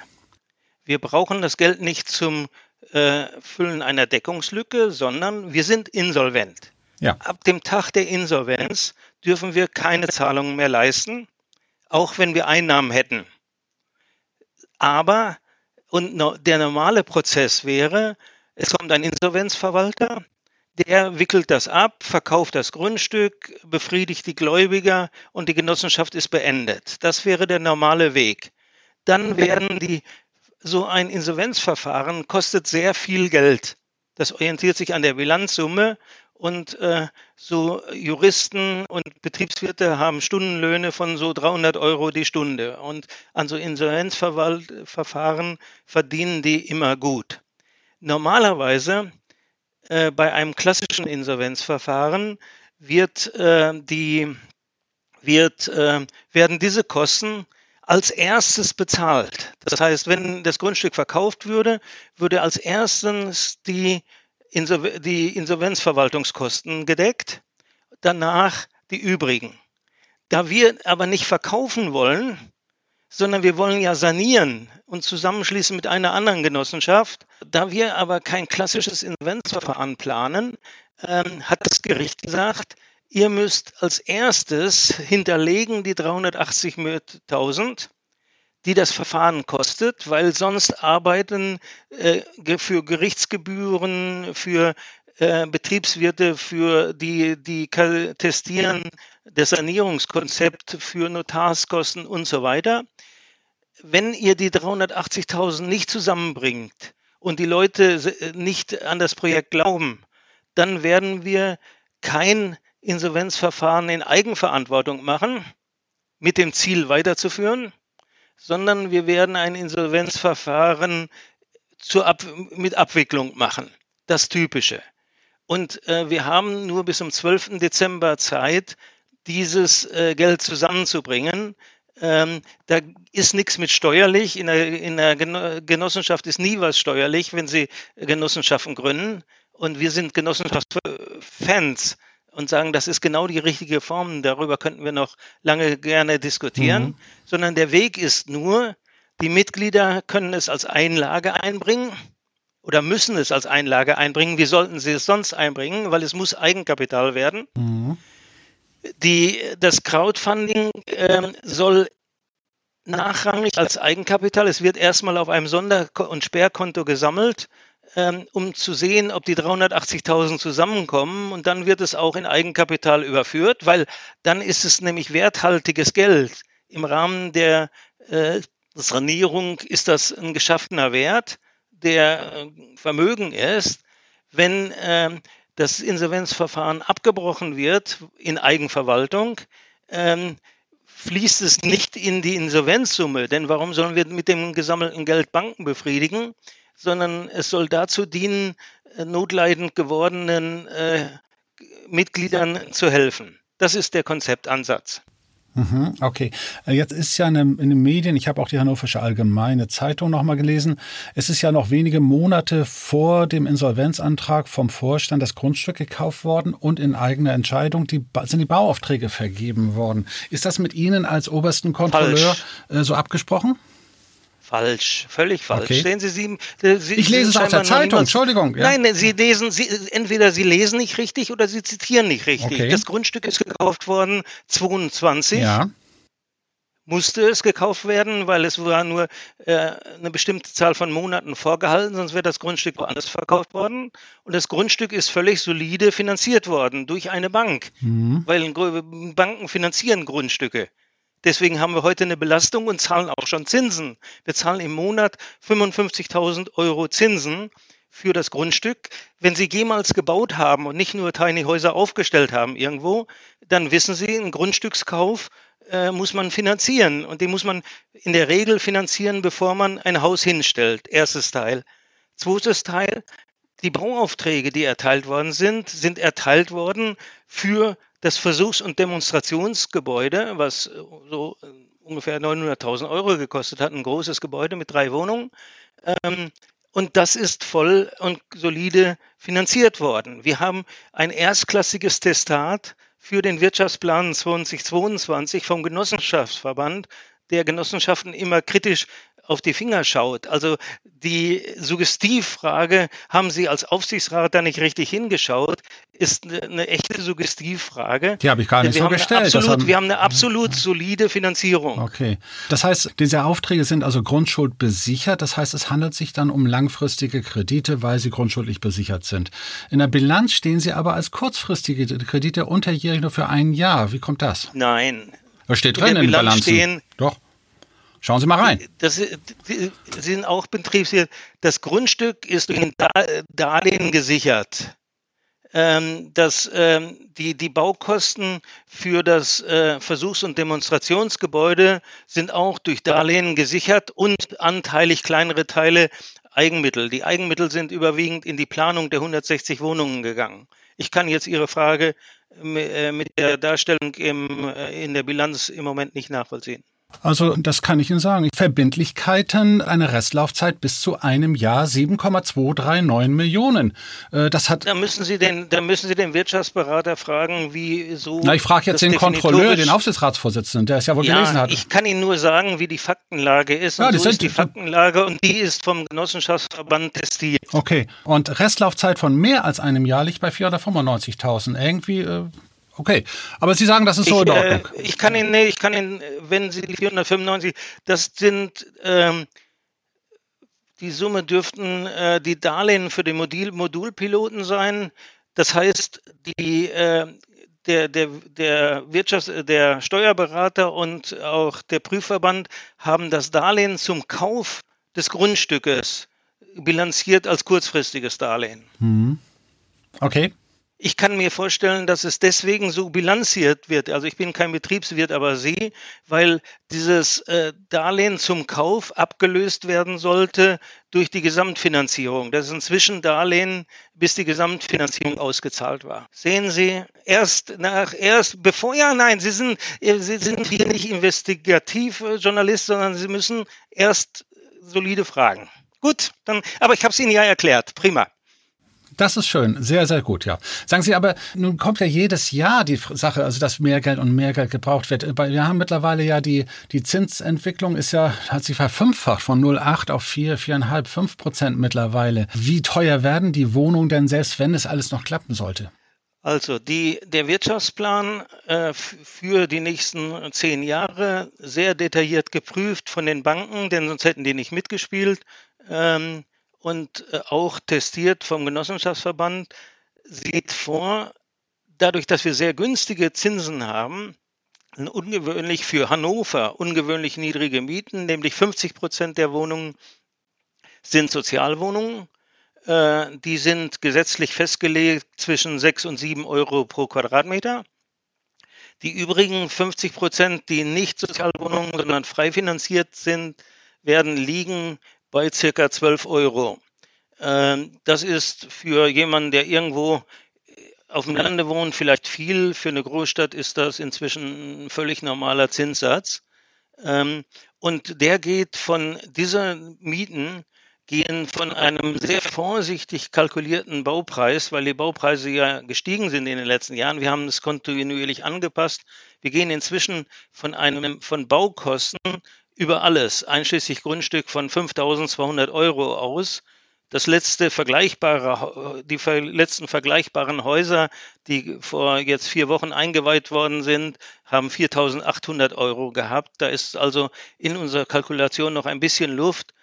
wir brauchen das Geld nicht zum äh, Füllen einer Deckungslücke, sondern wir sind insolvent. Ja. Ab dem Tag der Insolvenz dürfen wir keine Zahlungen mehr leisten, auch wenn wir Einnahmen hätten. Aber und der normale Prozess wäre, es kommt ein Insolvenzverwalter, der wickelt das ab, verkauft das Grundstück, befriedigt die Gläubiger und die Genossenschaft ist beendet. Das wäre der normale Weg. Dann werden die, so ein Insolvenzverfahren kostet sehr viel Geld. Das orientiert sich an der Bilanzsumme und äh, so Juristen und Betriebswirte haben Stundenlöhne von so 300 Euro die Stunde. Und an so Insolvenzverfahren verdienen die immer gut. Normalerweise äh, bei einem klassischen Insolvenzverfahren wird äh, die, wird, äh, werden diese Kosten als erstes bezahlt. Das heißt, wenn das Grundstück verkauft würde, würde als erstes die, die Insolvenzverwaltungskosten gedeckt, danach die übrigen. Da wir aber nicht verkaufen wollen, sondern wir wollen ja sanieren und zusammenschließen mit einer anderen Genossenschaft. Da wir aber kein klassisches Insolvenzverfahren planen, ähm, hat das Gericht gesagt, ihr müsst als erstes hinterlegen die 380.000, die das Verfahren kostet, weil sonst arbeiten äh, für Gerichtsgebühren, für äh, Betriebswirte, für die, die testieren das Sanierungskonzept für Notarskosten und so weiter. Wenn ihr die 380.000 nicht zusammenbringt und die Leute äh, nicht an das Projekt glauben, dann werden wir kein Insolvenzverfahren in Eigenverantwortung machen, mit dem Ziel weiterzuführen, sondern wir werden ein Insolvenzverfahren Ab mit Abwicklung machen. Das Typische. Und äh, wir haben nur bis zum 12. Dezember Zeit, dieses äh, Geld zusammenzubringen. Ähm, da ist nichts mit steuerlich. In der, in der Genossenschaft ist nie was steuerlich, wenn Sie Genossenschaften gründen. Und wir sind Genossenschaftsfans und sagen, das ist genau die richtige Form. Darüber könnten wir noch lange gerne diskutieren. Mhm. Sondern der Weg ist nur, die Mitglieder können es als Einlage einbringen oder müssen es als Einlage einbringen. Wie sollten sie es sonst einbringen? Weil es muss Eigenkapital werden. Mhm. Die, das Crowdfunding äh, soll nachrangig als Eigenkapital, es wird erstmal auf einem Sonder- und Sperrkonto gesammelt, ähm, um zu sehen, ob die 380.000 zusammenkommen und dann wird es auch in Eigenkapital überführt, weil dann ist es nämlich werthaltiges Geld. Im Rahmen der äh, Sanierung ist das ein geschaffener Wert, der äh, Vermögen ist. Wenn äh, das Insolvenzverfahren abgebrochen wird in Eigenverwaltung, ähm, fließt es nicht in die Insolvenzsumme. Denn warum sollen wir mit dem gesammelten Geld Banken befriedigen? Sondern es soll dazu dienen, äh, notleidend gewordenen äh, Mitgliedern zu helfen. Das ist der Konzeptansatz. Mhm, okay, äh, jetzt ist ja in den Medien, ich habe auch die Hannoversche Allgemeine Zeitung nochmal gelesen, es ist ja noch wenige Monate vor dem Insolvenzantrag vom Vorstand das Grundstück gekauft worden und in eigener Entscheidung die, sind die Bauaufträge vergeben worden. Ist das mit Ihnen als obersten Kontrolleur Falsch. Äh, so abgesprochen? Falsch, völlig falsch. Okay. Sehen Sie, Sie, Sie ich lese es aus der Zeitung, Entschuldigung. Ja. Nein, Sie lesen, Sie, entweder Sie lesen nicht richtig oder Sie zitieren nicht richtig. Okay. Das Grundstück ist gekauft worden 22. Ja. Musste es gekauft werden, weil es war nur äh, eine bestimmte Zahl von Monaten vorgehalten, sonst wäre das Grundstück woanders verkauft worden. Und das Grundstück ist völlig solide finanziert worden durch eine Bank, Mhm. weil Banken finanzieren Grundstücke. Deswegen haben wir heute eine Belastung und zahlen auch schon Zinsen. Wir zahlen im Monat 55.000 Euro Zinsen für das Grundstück. Wenn Sie jemals gebaut haben und nicht nur Tiny Häuser aufgestellt haben irgendwo, dann wissen Sie, einen Grundstückskauf äh, muss man finanzieren. Und den muss man in der Regel finanzieren, bevor man ein Haus hinstellt. Erstes Teil. Zweites Teil, die Bauaufträge, die erteilt worden sind, sind erteilt worden für das Versuchs- und Demonstrationsgebäude, was äh, so äh, ungefähr 900.000 Euro gekostet hat, ein großes Gebäude mit drei Wohnungen. Ähm, und das ist voll und solide finanziert worden. Wir haben ein erstklassiges Testat für den Wirtschaftsplan 2022 vom Genossenschaftsverband, der Genossenschaften immer kritisch auf die Finger schaut. Also die Suggestivfrage, haben Sie als Aufsichtsrat da nicht richtig hingeschaut, ist eine, eine echte Suggestivfrage. Die habe ich gar nicht wir so haben gestellt. Absolut, haben, wir haben eine absolut solide Finanzierung. Okay. Das heißt, diese Aufträge sind also grundschuldbesichert. Das heißt, es handelt sich dann um langfristige Kredite, weil sie grundschuldlich besichert sind. In der Bilanz stehen sie aber als kurzfristige Kredite unterjährig nur für ein Jahr. Wie kommt das? Nein. Das steht In drin der in den Bilanz Bilanzen. stehen- Doch. Schauen Sie mal rein. Das sind auch betriebswert. Das Grundstück ist durch ein Dar- Darlehen gesichert. Ähm, das, ähm, die, die Baukosten für das äh, Versuchs- und Demonstrationsgebäude sind auch durch Darlehen gesichert und anteilig kleinere Teile Eigenmittel. Die Eigenmittel sind überwiegend in die Planung der 160 Wohnungen gegangen. Ich kann jetzt Ihre Frage äh, mit der Darstellung im, äh, in der Bilanz im Moment nicht nachvollziehen. Also, das kann ich Ihnen sagen. Verbindlichkeiten, eine Restlaufzeit bis zu einem Jahr, 7,239 Millionen. Äh, Das hat Da müssen Sie den, da müssen Sie den Wirtschaftsberater fragen, wie so. Na, ich frage jetzt das den Kontrolleur, den Aufsichtsratsvorsitzenden, der es ja wohl gelesen Ja, hat. ich kann Ihnen nur sagen, wie die Faktenlage ist. Ja, und die so sind- ist die Faktenlage und die ist vom Genossenschaftsverband testiert. Okay. Und Restlaufzeit von mehr als einem Jahr liegt bei 495.000. Irgendwie, äh, okay. Aber Sie sagen, das ist so ich, in äh, Ordnung. ich kann Ihnen, nee, ich kann Ihnen, äh, wenn Sie die 495, das sind ähm, die Summe dürften äh, die Darlehen für den Modul, Modulpiloten sein. Das heißt, die, äh, der, der, der Wirtschafts-, der Steuerberater und auch der Prüfverband haben das Darlehen zum Kauf des Grundstückes bilanziert als kurzfristiges Darlehen. Okay. Ich kann mir vorstellen, dass es deswegen so bilanziert wird. Also ich bin kein Betriebswirt, aber Sie, weil dieses äh, Darlehen zum Kauf abgelöst werden sollte durch die Gesamtfinanzierung. Das ist ein Zwischendarlehen, bis die Gesamtfinanzierung ausgezahlt war. Sehen Sie, erst nach, erst bevor, ja, nein, Sie sind, äh, Sie sind hier nicht Investigativjournalist, sondern Sie müssen erst solide fragen. Gut, dann, aber ich habe es Ihnen ja erklärt. Prima. Das ist schön, sehr, sehr gut, ja. Sagen Sie aber, nun kommt ja jedes Jahr die Sache, also dass mehr Geld und mehr Geld gebraucht wird. Wir haben mittlerweile ja die, die Zinsentwicklung ist ja, hat sich verfünffacht von 0,8 auf 4, 4,5, 5 Prozent mittlerweile. Wie teuer werden die Wohnungen denn selbst, wenn es alles noch klappen sollte? Also die, der Wirtschaftsplan äh, für die nächsten zehn Jahre sehr detailliert geprüft von den Banken, denn sonst hätten die nicht mitgespielt. Ähm, und äh, auch testiert vom Genossenschaftsverband, sieht vor, dadurch, dass wir sehr günstige Zinsen haben, ungewöhnlich für Hannover ungewöhnlich niedrige Mieten, nämlich 50 Prozent der Wohnungen sind Sozialwohnungen. Äh, die sind gesetzlich festgelegt zwischen 6 und 7 Euro pro Quadratmeter. Die übrigen 50 Prozent, die nicht Sozialwohnungen, sondern frei finanziert sind, werden liegen bei circa 12 Euro. Ähm, Das ist für jemanden, der irgendwo auf dem Lande wohnt, vielleicht viel. Für eine Großstadt ist das inzwischen ein völlig normaler Zinssatz. Ähm, Und der geht von dieser Mieten gehen von einem sehr vorsichtig kalkulierten Baupreis, weil die Baupreise ja gestiegen sind in den letzten Jahren. Wir haben das kontinuierlich angepasst. Wir gehen inzwischen von einem von Baukosten über alles, einschließlich Grundstück von 5200 Euro aus. Das letzte vergleichbare, die letzten vergleichbaren Häuser, die vor jetzt vier Wochen eingeweiht worden sind, haben 4.800 Euro gehabt. Da ist also in unserer Kalkulation noch ein bisschen Luft.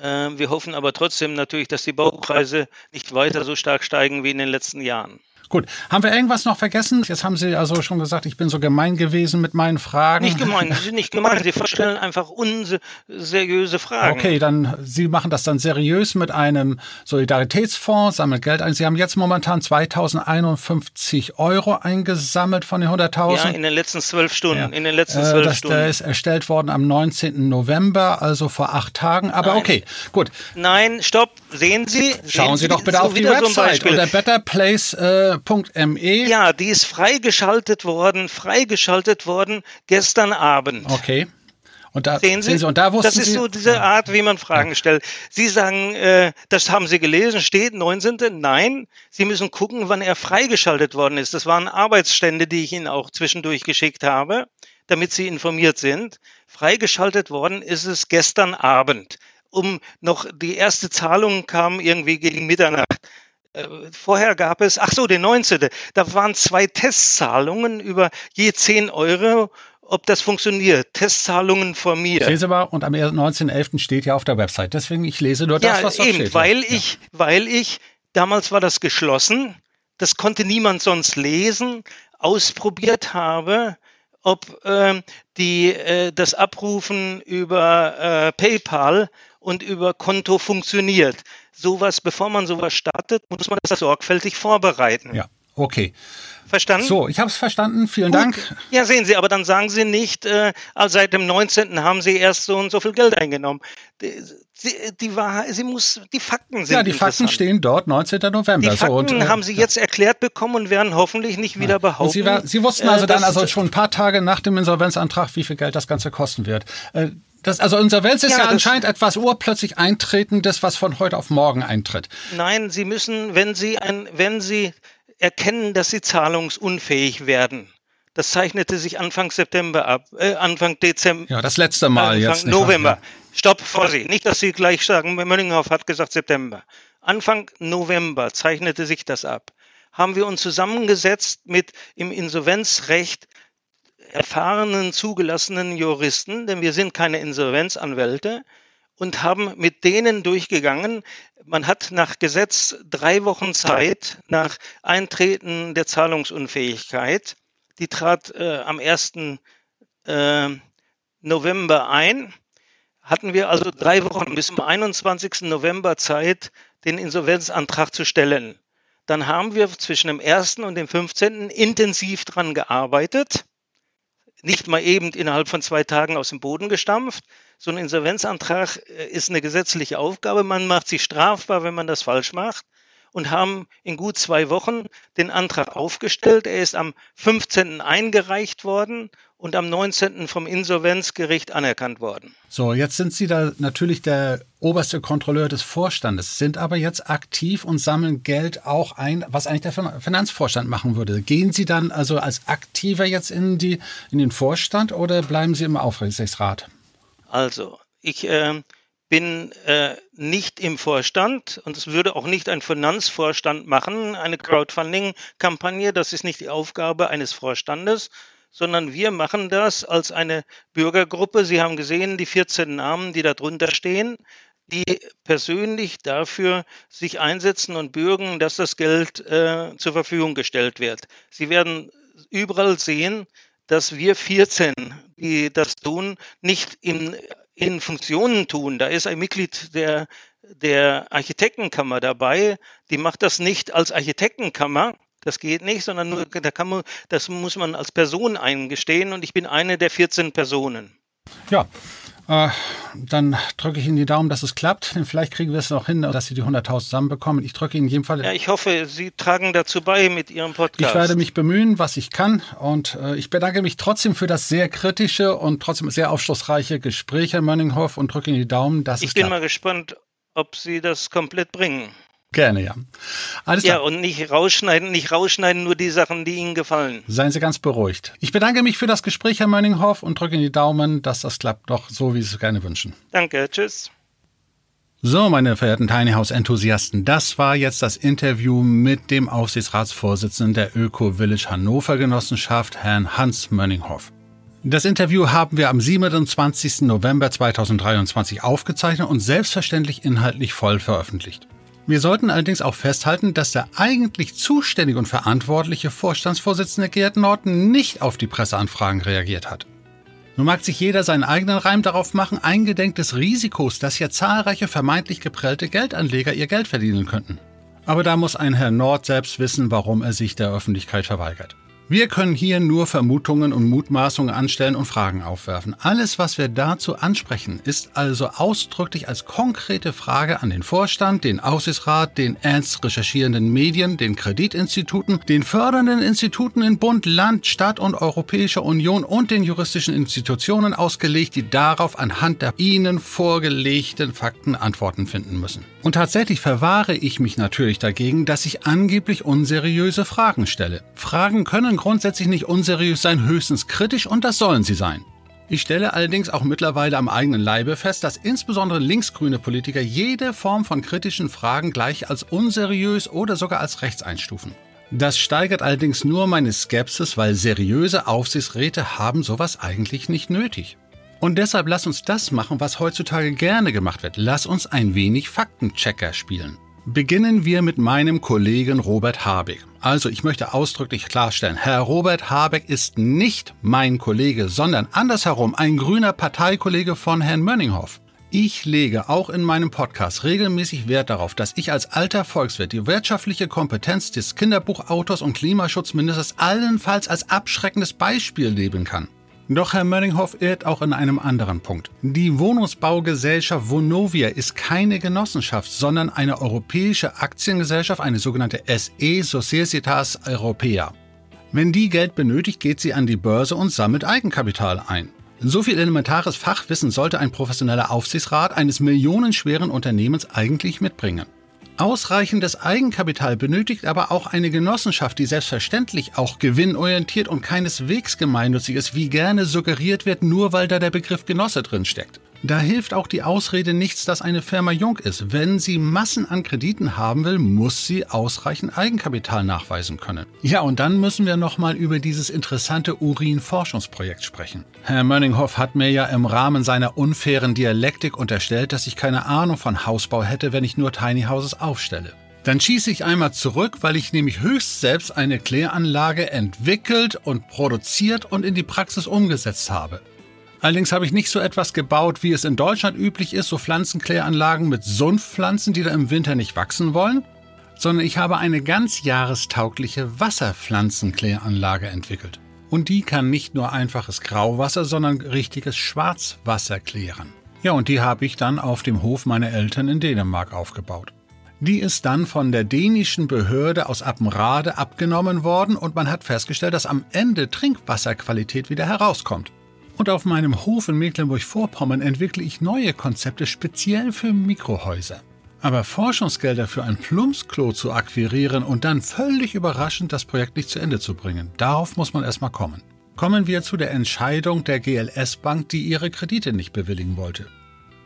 Ähm, wir hoffen aber trotzdem natürlich, dass die Baupreise nicht weiter so stark steigen wie in den letzten Jahren. Gut, haben wir irgendwas noch vergessen? Jetzt haben Sie also schon gesagt, ich bin so gemein gewesen mit meinen Fragen. Nicht gemein, Sie sind nicht gemein, Sie stellen einfach unseriöse Fragen. Okay, dann Sie machen das dann seriös mit einem Solidaritätsfonds, sammeln Geld ein. Sie haben jetzt momentan 2051 Euro eingesammelt von den 100.000. Ja, in den letzten zwölf Stunden. Ja. In den letzten zwölf äh, das, Stunden. Der ist erstellt worden am 19. November, also vor acht Tagen. Aber Nein. okay, gut. Nein, stopp. Sehen Sie. Schauen sehen Sie doch bitte auf die Website so unter Better Place. Äh, Www.me. Ja, die ist freigeschaltet worden, freigeschaltet worden gestern Abend. Okay. Und da, sehen Sie, Sie und da wussten das ist Sie, so diese Art, wie man Fragen ja. stellt. Sie sagen, äh, das haben Sie gelesen, steht 19. Nein, Sie müssen gucken, wann er freigeschaltet worden ist. Das waren Arbeitsstände, die ich Ihnen auch zwischendurch geschickt habe, damit Sie informiert sind. Freigeschaltet worden ist es gestern Abend. Um noch die erste Zahlung kam irgendwie gegen Mitternacht. Äh, vorher gab es, ach so, den 19. Da waren zwei Testzahlungen über je 10 Euro ob das funktioniert. Testzahlungen von mir. Sehen Sie mal, und am 19.11. steht ja auf der Website. Deswegen, ich lese nur das, ja, was da eben, steht. Weil ja. ich, weil ich, damals war das geschlossen, das konnte niemand sonst lesen, ausprobiert habe, ob äh, die, äh, das Abrufen über äh, PayPal und über Konto funktioniert. Sowas, bevor man sowas startet, muss man das sorgfältig vorbereiten. Ja, okay. Verstanden? So, ich habe es verstanden. Vielen Gut. Dank. Ja, sehen Sie, aber dann sagen Sie nicht, äh, also seit dem 19. haben Sie erst so und so viel Geld eingenommen. Die, die Wahrheit, Sie muss, die Fakten sind. Ja, die Fakten stehen dort, 19. November. Die Fakten so, und, äh, haben Sie ja. jetzt erklärt bekommen und werden hoffentlich nicht wieder behaupten. Sie, Sie, wussten also äh, dann also schon ein paar Tage nach dem Insolvenzantrag, wie viel Geld das Ganze kosten wird. Äh, das, also Insolvenz ist ja, ja anscheinend etwas urplötzlich eintretendes, was von heute auf morgen eintritt. Nein, Sie müssen, wenn Sie ein, wenn Sie erkennen, dass sie zahlungsunfähig werden. Das zeichnete sich Anfang September ab, äh, Anfang Dezember. Ja, das letzte Mal Anfang jetzt. November. Nicht, Stopp, Vorsicht, nicht, dass Sie gleich sagen, Möllinghoff hat gesagt September. Anfang November zeichnete sich das ab. Haben wir uns zusammengesetzt mit im Insolvenzrecht erfahrenen, zugelassenen Juristen, denn wir sind keine Insolvenzanwälte, und haben mit denen durchgegangen. Man hat nach Gesetz drei Wochen Zeit nach Eintreten der Zahlungsunfähigkeit. Die trat äh, am 1. Äh, November ein. Hatten wir also drei Wochen bis zum 21. November Zeit, den Insolvenzantrag zu stellen. Dann haben wir zwischen dem 1. und dem 15. intensiv dran gearbeitet nicht mal eben innerhalb von zwei Tagen aus dem Boden gestampft. So ein Insolvenzantrag äh, ist eine gesetzliche Aufgabe. Man macht sich strafbar, wenn man das falsch macht. Und haben in gut zwei Wochen den Antrag aufgestellt. Er ist am 15. eingereicht worden und am 19. vom Insolvenzgericht anerkannt worden. So, jetzt sind Sie da natürlich der oberste Kontrolleur des Vorstandes, sind aber jetzt aktiv und sammeln Geld auch ein, was eigentlich der Finanzvorstand machen würde. Gehen Sie dann also als Aktiver jetzt in, die, in den Vorstand oder bleiben Sie im Aufsichtsrat? Also, ich äh, bin äh, nicht im Vorstand und es würde auch nicht ein Finanzvorstand machen, eine Crowdfunding-Kampagne. Das ist nicht die Aufgabe eines Vorstandes, sondern wir machen das als eine Bürgergruppe. Sie haben gesehen, die 14 Namen, die da drunter stehen, die persönlich dafür sich einsetzen und bürgen, dass das Geld äh, zur Verfügung gestellt wird. Sie werden überall sehen, dass wir 14, die das tun, nicht in, in Funktionen tun. Da ist ein Mitglied der, der Architektenkammer dabei, die macht das nicht als Architektenkammer, das geht nicht, sondern nur, da kann man, das muss man als Person eingestehen und ich bin eine der 14 Personen. Ja, äh, dann drücke ich Ihnen die Daumen, dass es klappt. Vielleicht kriegen wir es noch hin, dass Sie die 100.000 zusammenbekommen. Ich drücke Ihnen in jedem Fall. Ja, ich hoffe, Sie tragen dazu bei mit Ihrem Podcast. Ich werde mich bemühen, was ich kann. Und äh, ich bedanke mich trotzdem für das sehr kritische und trotzdem sehr aufschlussreiche Gespräch, Herr Mönninghoff, und drücke Ihnen die Daumen, dass ich es klappt. Ich bin mal gespannt, ob Sie das komplett bringen. Gerne, ja. Alles ja, und nicht rausschneiden, nicht rausschneiden, nur die Sachen, die Ihnen gefallen. Seien Sie ganz beruhigt. Ich bedanke mich für das Gespräch, Herr Mönninghoff, und drücke Ihnen die Daumen, dass das klappt, doch so, wie Sie es gerne wünschen. Danke, tschüss. So, meine verehrten Tiny House Enthusiasten, das war jetzt das Interview mit dem Aufsichtsratsvorsitzenden der Öko Village Hannover Genossenschaft, Herrn Hans Mönninghoff. Das Interview haben wir am 27. November 2023 aufgezeichnet und selbstverständlich inhaltlich voll veröffentlicht. Wir sollten allerdings auch festhalten, dass der eigentlich zuständige und verantwortliche Vorstandsvorsitzende Gerd Norton nicht auf die Presseanfragen reagiert hat. Nun mag sich jeder seinen eigenen Reim darauf machen, eingedenk des Risikos, dass hier zahlreiche vermeintlich geprellte Geldanleger ihr Geld verdienen könnten. Aber da muss ein Herr Nord selbst wissen, warum er sich der Öffentlichkeit verweigert. Wir können hier nur Vermutungen und Mutmaßungen anstellen und Fragen aufwerfen. Alles, was wir dazu ansprechen, ist also ausdrücklich als konkrete Frage an den Vorstand, den Aufsichtsrat, den ernst recherchierenden Medien, den Kreditinstituten, den fördernden Instituten in Bund, Land, Stadt und Europäischer Union und den juristischen Institutionen ausgelegt, die darauf anhand der ihnen vorgelegten Fakten Antworten finden müssen. Und tatsächlich verwahre ich mich natürlich dagegen, dass ich angeblich unseriöse Fragen stelle. Fragen können grundsätzlich nicht unseriös sein, höchstens kritisch und das sollen sie sein. Ich stelle allerdings auch mittlerweile am eigenen Leibe fest, dass insbesondere linksgrüne Politiker jede Form von kritischen Fragen gleich als unseriös oder sogar als rechts einstufen. Das steigert allerdings nur meine Skepsis, weil seriöse Aufsichtsräte haben sowas eigentlich nicht nötig. Und deshalb lass uns das machen, was heutzutage gerne gemacht wird. Lass uns ein wenig Faktenchecker spielen. Beginnen wir mit meinem Kollegen Robert Habeck. Also ich möchte ausdrücklich klarstellen, Herr Robert Habeck ist nicht mein Kollege, sondern andersherum ein grüner Parteikollege von Herrn Mönninghoff. Ich lege auch in meinem Podcast regelmäßig Wert darauf, dass ich als alter Volkswirt die wirtschaftliche Kompetenz des Kinderbuchautors und Klimaschutzministers allenfalls als abschreckendes Beispiel leben kann. Doch Herr Mönninghoff irrt auch in einem anderen Punkt. Die Wohnungsbaugesellschaft Vonovia ist keine Genossenschaft, sondern eine europäische Aktiengesellschaft, eine sogenannte SE Societas Europea. Wenn die Geld benötigt, geht sie an die Börse und sammelt Eigenkapital ein. So viel elementares Fachwissen sollte ein professioneller Aufsichtsrat eines millionenschweren Unternehmens eigentlich mitbringen. Ausreichendes Eigenkapital benötigt aber auch eine Genossenschaft, die selbstverständlich auch gewinnorientiert und keineswegs gemeinnützig ist, wie gerne suggeriert wird, nur weil da der Begriff Genosse drin steckt. Da hilft auch die Ausrede nichts, dass eine Firma jung ist. Wenn sie Massen an Krediten haben will, muss sie ausreichend Eigenkapital nachweisen können. Ja, und dann müssen wir nochmal über dieses interessante Urin-Forschungsprojekt sprechen. Herr Mönninghoff hat mir ja im Rahmen seiner unfairen Dialektik unterstellt, dass ich keine Ahnung von Hausbau hätte, wenn ich nur Tiny Houses aufstelle. Dann schieße ich einmal zurück, weil ich nämlich höchst selbst eine Kläranlage entwickelt und produziert und in die Praxis umgesetzt habe. Allerdings habe ich nicht so etwas gebaut, wie es in Deutschland üblich ist, so Pflanzenkläranlagen mit Sumpfpflanzen, die da im Winter nicht wachsen wollen, sondern ich habe eine ganz jahrestaugliche Wasserpflanzenkläranlage entwickelt. Und die kann nicht nur einfaches Grauwasser, sondern richtiges Schwarzwasser klären. Ja, und die habe ich dann auf dem Hof meiner Eltern in Dänemark aufgebaut. Die ist dann von der dänischen Behörde aus Appenrade abgenommen worden und man hat festgestellt, dass am Ende Trinkwasserqualität wieder herauskommt. Und auf meinem Hof in Mecklenburg-Vorpommern entwickle ich neue Konzepte speziell für Mikrohäuser. Aber Forschungsgelder für ein Plumpsklo zu akquirieren und dann völlig überraschend das Projekt nicht zu Ende zu bringen, darauf muss man erstmal kommen. Kommen wir zu der Entscheidung der GLS Bank, die ihre Kredite nicht bewilligen wollte.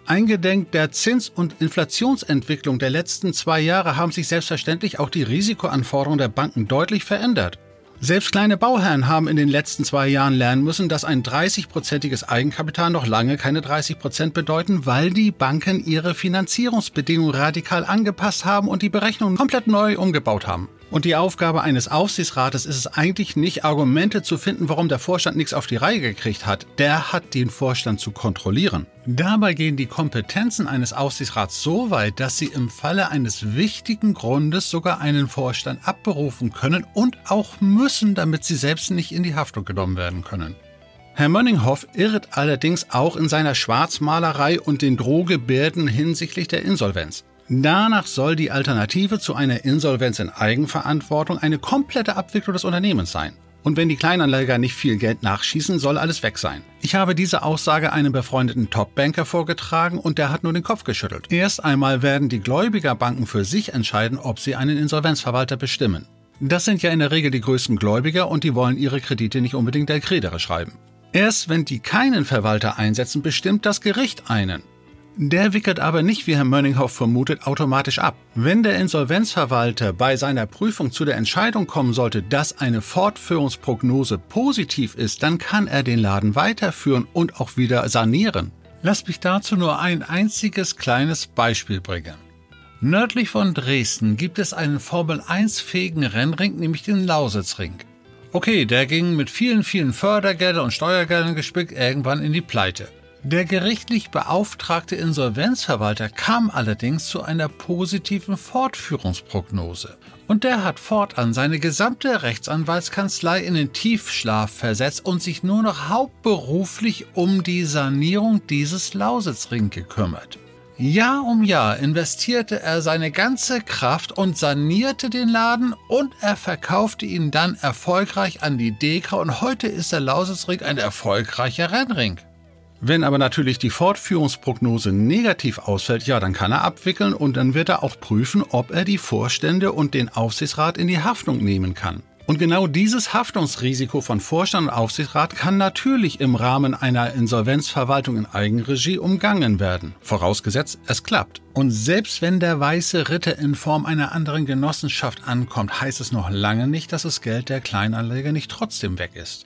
Eingedenk der Zins- und Inflationsentwicklung der letzten zwei Jahre haben sich selbstverständlich auch die Risikoanforderungen der Banken deutlich verändert. Selbst kleine Bauherren haben in den letzten zwei Jahren lernen müssen, dass ein 30-prozentiges Eigenkapital noch lange keine 30 Prozent bedeuten, weil die Banken ihre Finanzierungsbedingungen radikal angepasst haben und die Berechnungen komplett neu umgebaut haben. Und die Aufgabe eines Aufsichtsrates ist es eigentlich nicht, Argumente zu finden, warum der Vorstand nichts auf die Reihe gekriegt hat. Der hat den Vorstand zu kontrollieren. Dabei gehen die Kompetenzen eines Aufsichtsrats so weit, dass sie im Falle eines wichtigen Grundes sogar einen Vorstand abberufen können und auch müssen, damit sie selbst nicht in die Haftung genommen werden können. Herr Mönninghoff irrt allerdings auch in seiner Schwarzmalerei und den Drohgebärden hinsichtlich der Insolvenz. Danach soll die Alternative zu einer Insolvenz in Eigenverantwortung eine komplette Abwicklung des Unternehmens sein. Und wenn die Kleinanleger nicht viel Geld nachschießen, soll alles weg sein. Ich habe diese Aussage einem befreundeten Top-Banker vorgetragen und der hat nur den Kopf geschüttelt. Erst einmal werden die Gläubigerbanken für sich entscheiden, ob sie einen Insolvenzverwalter bestimmen. Das sind ja in der Regel die größten Gläubiger und die wollen ihre Kredite nicht unbedingt der Credere schreiben. Erst wenn die keinen Verwalter einsetzen, bestimmt das Gericht einen. Der wickelt aber nicht, wie Herr Mönninghoff vermutet, automatisch ab. Wenn der Insolvenzverwalter bei seiner Prüfung zu der Entscheidung kommen sollte, dass eine Fortführungsprognose positiv ist, dann kann er den Laden weiterführen und auch wieder sanieren. Lass mich dazu nur ein einziges kleines Beispiel bringen. Nördlich von Dresden gibt es einen Formel-1-fähigen Rennring, nämlich den Lausitzring. Okay, der ging mit vielen, vielen Fördergeldern und Steuergeldern gespickt irgendwann in die Pleite. Der gerichtlich beauftragte Insolvenzverwalter kam allerdings zu einer positiven Fortführungsprognose. Und der hat fortan seine gesamte Rechtsanwaltskanzlei in den Tiefschlaf versetzt und sich nur noch hauptberuflich um die Sanierung dieses Lausitzring gekümmert. Jahr um Jahr investierte er seine ganze Kraft und sanierte den Laden und er verkaufte ihn dann erfolgreich an die Deka und heute ist der Lausitzring ein erfolgreicher Rennring. Wenn aber natürlich die Fortführungsprognose negativ ausfällt, ja, dann kann er abwickeln und dann wird er auch prüfen, ob er die Vorstände und den Aufsichtsrat in die Haftung nehmen kann. Und genau dieses Haftungsrisiko von Vorstand und Aufsichtsrat kann natürlich im Rahmen einer Insolvenzverwaltung in Eigenregie umgangen werden, vorausgesetzt es klappt. Und selbst wenn der weiße Ritter in Form einer anderen Genossenschaft ankommt, heißt es noch lange nicht, dass das Geld der Kleinanleger nicht trotzdem weg ist.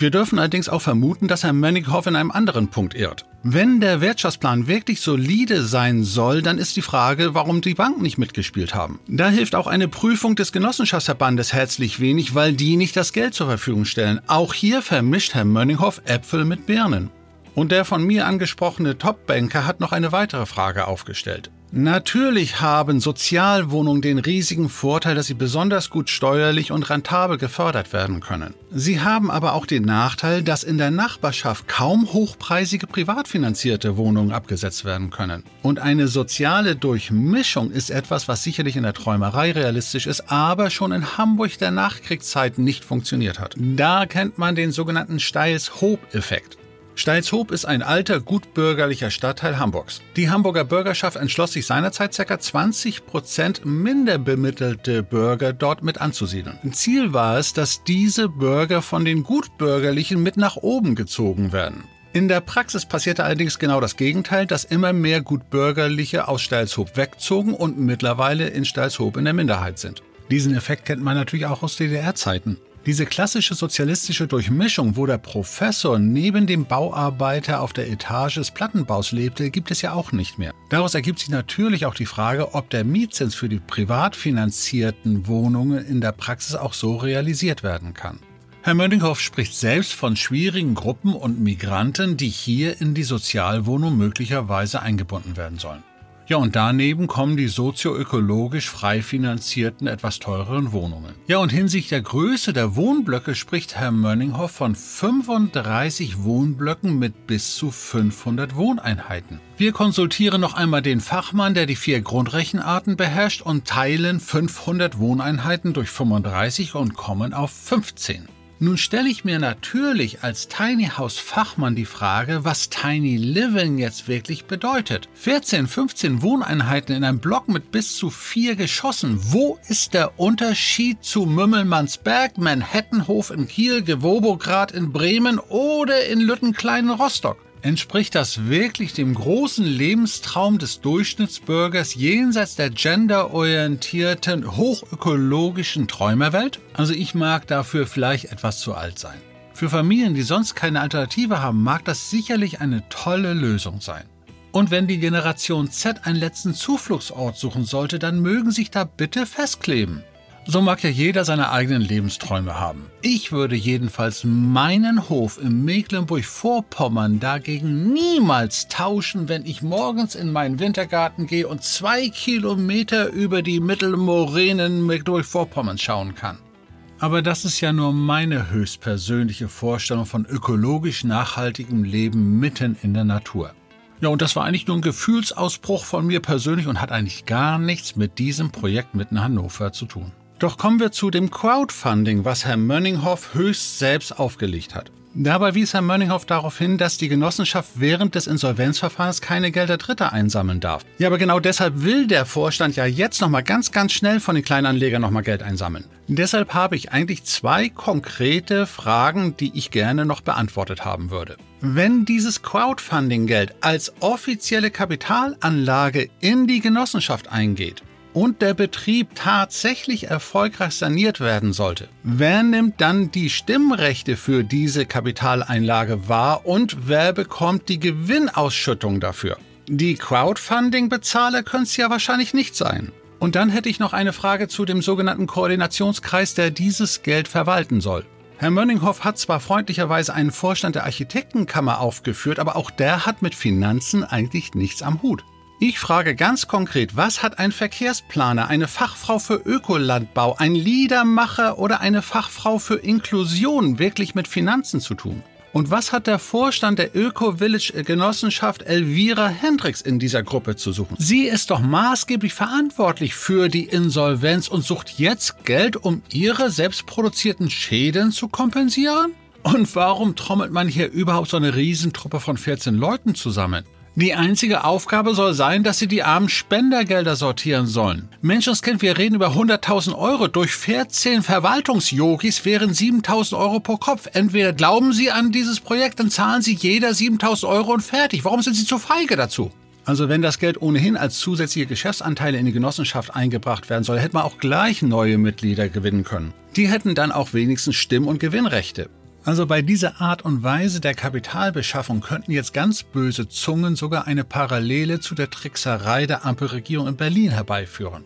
Wir dürfen allerdings auch vermuten, dass Herr Mönninghoff in einem anderen Punkt irrt. Wenn der Wirtschaftsplan wirklich solide sein soll, dann ist die Frage, warum die Banken nicht mitgespielt haben. Da hilft auch eine Prüfung des Genossenschaftsverbandes herzlich wenig, weil die nicht das Geld zur Verfügung stellen. Auch hier vermischt Herr Mönninghoff Äpfel mit Birnen. Und der von mir angesprochene Topbanker hat noch eine weitere Frage aufgestellt. Natürlich haben Sozialwohnungen den riesigen Vorteil, dass sie besonders gut steuerlich und rentabel gefördert werden können. Sie haben aber auch den Nachteil, dass in der Nachbarschaft kaum hochpreisige privat finanzierte Wohnungen abgesetzt werden können. Und eine soziale Durchmischung ist etwas, was sicherlich in der Träumerei realistisch ist, aber schon in Hamburg der Nachkriegszeit nicht funktioniert hat. Da kennt man den sogenannten Steils-Hoop-Effekt. Steilshoop ist ein alter, gutbürgerlicher Stadtteil Hamburgs. Die Hamburger Bürgerschaft entschloss sich seinerzeit ca. 20 Prozent minder bemittelte Bürger dort mit anzusiedeln. Ziel war es, dass diese Bürger von den Gutbürgerlichen mit nach oben gezogen werden. In der Praxis passierte allerdings genau das Gegenteil, dass immer mehr Gutbürgerliche aus Steilshoop wegzogen und mittlerweile in Steilshoop in der Minderheit sind. Diesen Effekt kennt man natürlich auch aus DDR-Zeiten. Diese klassische sozialistische Durchmischung, wo der Professor neben dem Bauarbeiter auf der Etage des Plattenbaus lebte, gibt es ja auch nicht mehr. Daraus ergibt sich natürlich auch die Frage, ob der Mietzins für die privat finanzierten Wohnungen in der Praxis auch so realisiert werden kann. Herr Mönninghoff spricht selbst von schwierigen Gruppen und Migranten, die hier in die Sozialwohnung möglicherweise eingebunden werden sollen. Ja, und daneben kommen die sozioökologisch frei finanzierten, etwas teureren Wohnungen. Ja, und hinsichtlich der Größe der Wohnblöcke spricht Herr Mönninghoff von 35 Wohnblöcken mit bis zu 500 Wohneinheiten. Wir konsultieren noch einmal den Fachmann, der die vier Grundrechenarten beherrscht und teilen 500 Wohneinheiten durch 35 und kommen auf 15. Nun stelle ich mir natürlich als Tiny House Fachmann die Frage, was Tiny Living jetzt wirklich bedeutet. 14, 15 Wohneinheiten in einem Block mit bis zu vier Geschossen. Wo ist der Unterschied zu Mümmelmannsberg, Manhattanhof in Kiel, Gewobograd in Bremen oder in Lüttenkleinen Rostock? Entspricht das wirklich dem großen Lebenstraum des Durchschnittsbürgers jenseits der genderorientierten, hochökologischen Träumerwelt? Also ich mag dafür vielleicht etwas zu alt sein. Für Familien, die sonst keine Alternative haben, mag das sicherlich eine tolle Lösung sein. Und wenn die Generation Z einen letzten Zufluchtsort suchen sollte, dann mögen sich da bitte festkleben. So mag ja jeder seine eigenen Lebensträume haben. Ich würde jedenfalls meinen Hof im Mecklenburg-Vorpommern dagegen niemals tauschen, wenn ich morgens in meinen Wintergarten gehe und zwei Kilometer über die Mittelmoränen Mecklenburg-Vorpommerns schauen kann. Aber das ist ja nur meine höchstpersönliche Vorstellung von ökologisch nachhaltigem Leben mitten in der Natur. Ja, und das war eigentlich nur ein Gefühlsausbruch von mir persönlich und hat eigentlich gar nichts mit diesem Projekt mitten in Hannover zu tun. Doch kommen wir zu dem Crowdfunding, was Herr Mönninghoff höchst selbst aufgelegt hat. Dabei wies Herr Mönninghoff darauf hin, dass die Genossenschaft während des Insolvenzverfahrens keine Gelder Dritter einsammeln darf. Ja, aber genau deshalb will der Vorstand ja jetzt nochmal ganz, ganz schnell von den Kleinanlegern nochmal Geld einsammeln. Deshalb habe ich eigentlich zwei konkrete Fragen, die ich gerne noch beantwortet haben würde. Wenn dieses Crowdfunding-Geld als offizielle Kapitalanlage in die Genossenschaft eingeht, und der Betrieb tatsächlich erfolgreich saniert werden sollte, wer nimmt dann die Stimmrechte für diese Kapitaleinlage wahr und wer bekommt die Gewinnausschüttung dafür? Die Crowdfunding-Bezahler können es ja wahrscheinlich nicht sein. Und dann hätte ich noch eine Frage zu dem sogenannten Koordinationskreis, der dieses Geld verwalten soll. Herr Mönninghoff hat zwar freundlicherweise einen Vorstand der Architektenkammer aufgeführt, aber auch der hat mit Finanzen eigentlich nichts am Hut. Ich frage ganz konkret, was hat ein Verkehrsplaner, eine Fachfrau für Ökolandbau, ein Liedermacher oder eine Fachfrau für Inklusion wirklich mit Finanzen zu tun? Und was hat der Vorstand der Öko-Village Genossenschaft Elvira Hendricks in dieser Gruppe zu suchen? Sie ist doch maßgeblich verantwortlich für die Insolvenz und sucht jetzt Geld, um ihre selbstproduzierten Schäden zu kompensieren? Und warum trommelt man hier überhaupt so eine Riesentruppe von 14 Leuten zusammen? Die einzige Aufgabe soll sein, dass sie die armen Spendergelder sortieren sollen. Menschenskind, wir reden über 100.000 Euro. Durch 14 Verwaltungsyogis wären 7.000 Euro pro Kopf. Entweder glauben Sie an dieses Projekt, dann zahlen Sie jeder 7.000 Euro und fertig. Warum sind Sie zu feige dazu? Also wenn das Geld ohnehin als zusätzliche Geschäftsanteile in die Genossenschaft eingebracht werden soll, hätte man auch gleich neue Mitglieder gewinnen können. Die hätten dann auch wenigstens Stimm- und Gewinnrechte. Also bei dieser Art und Weise der Kapitalbeschaffung könnten jetzt ganz böse Zungen sogar eine Parallele zu der Trickserei der Ampelregierung in Berlin herbeiführen.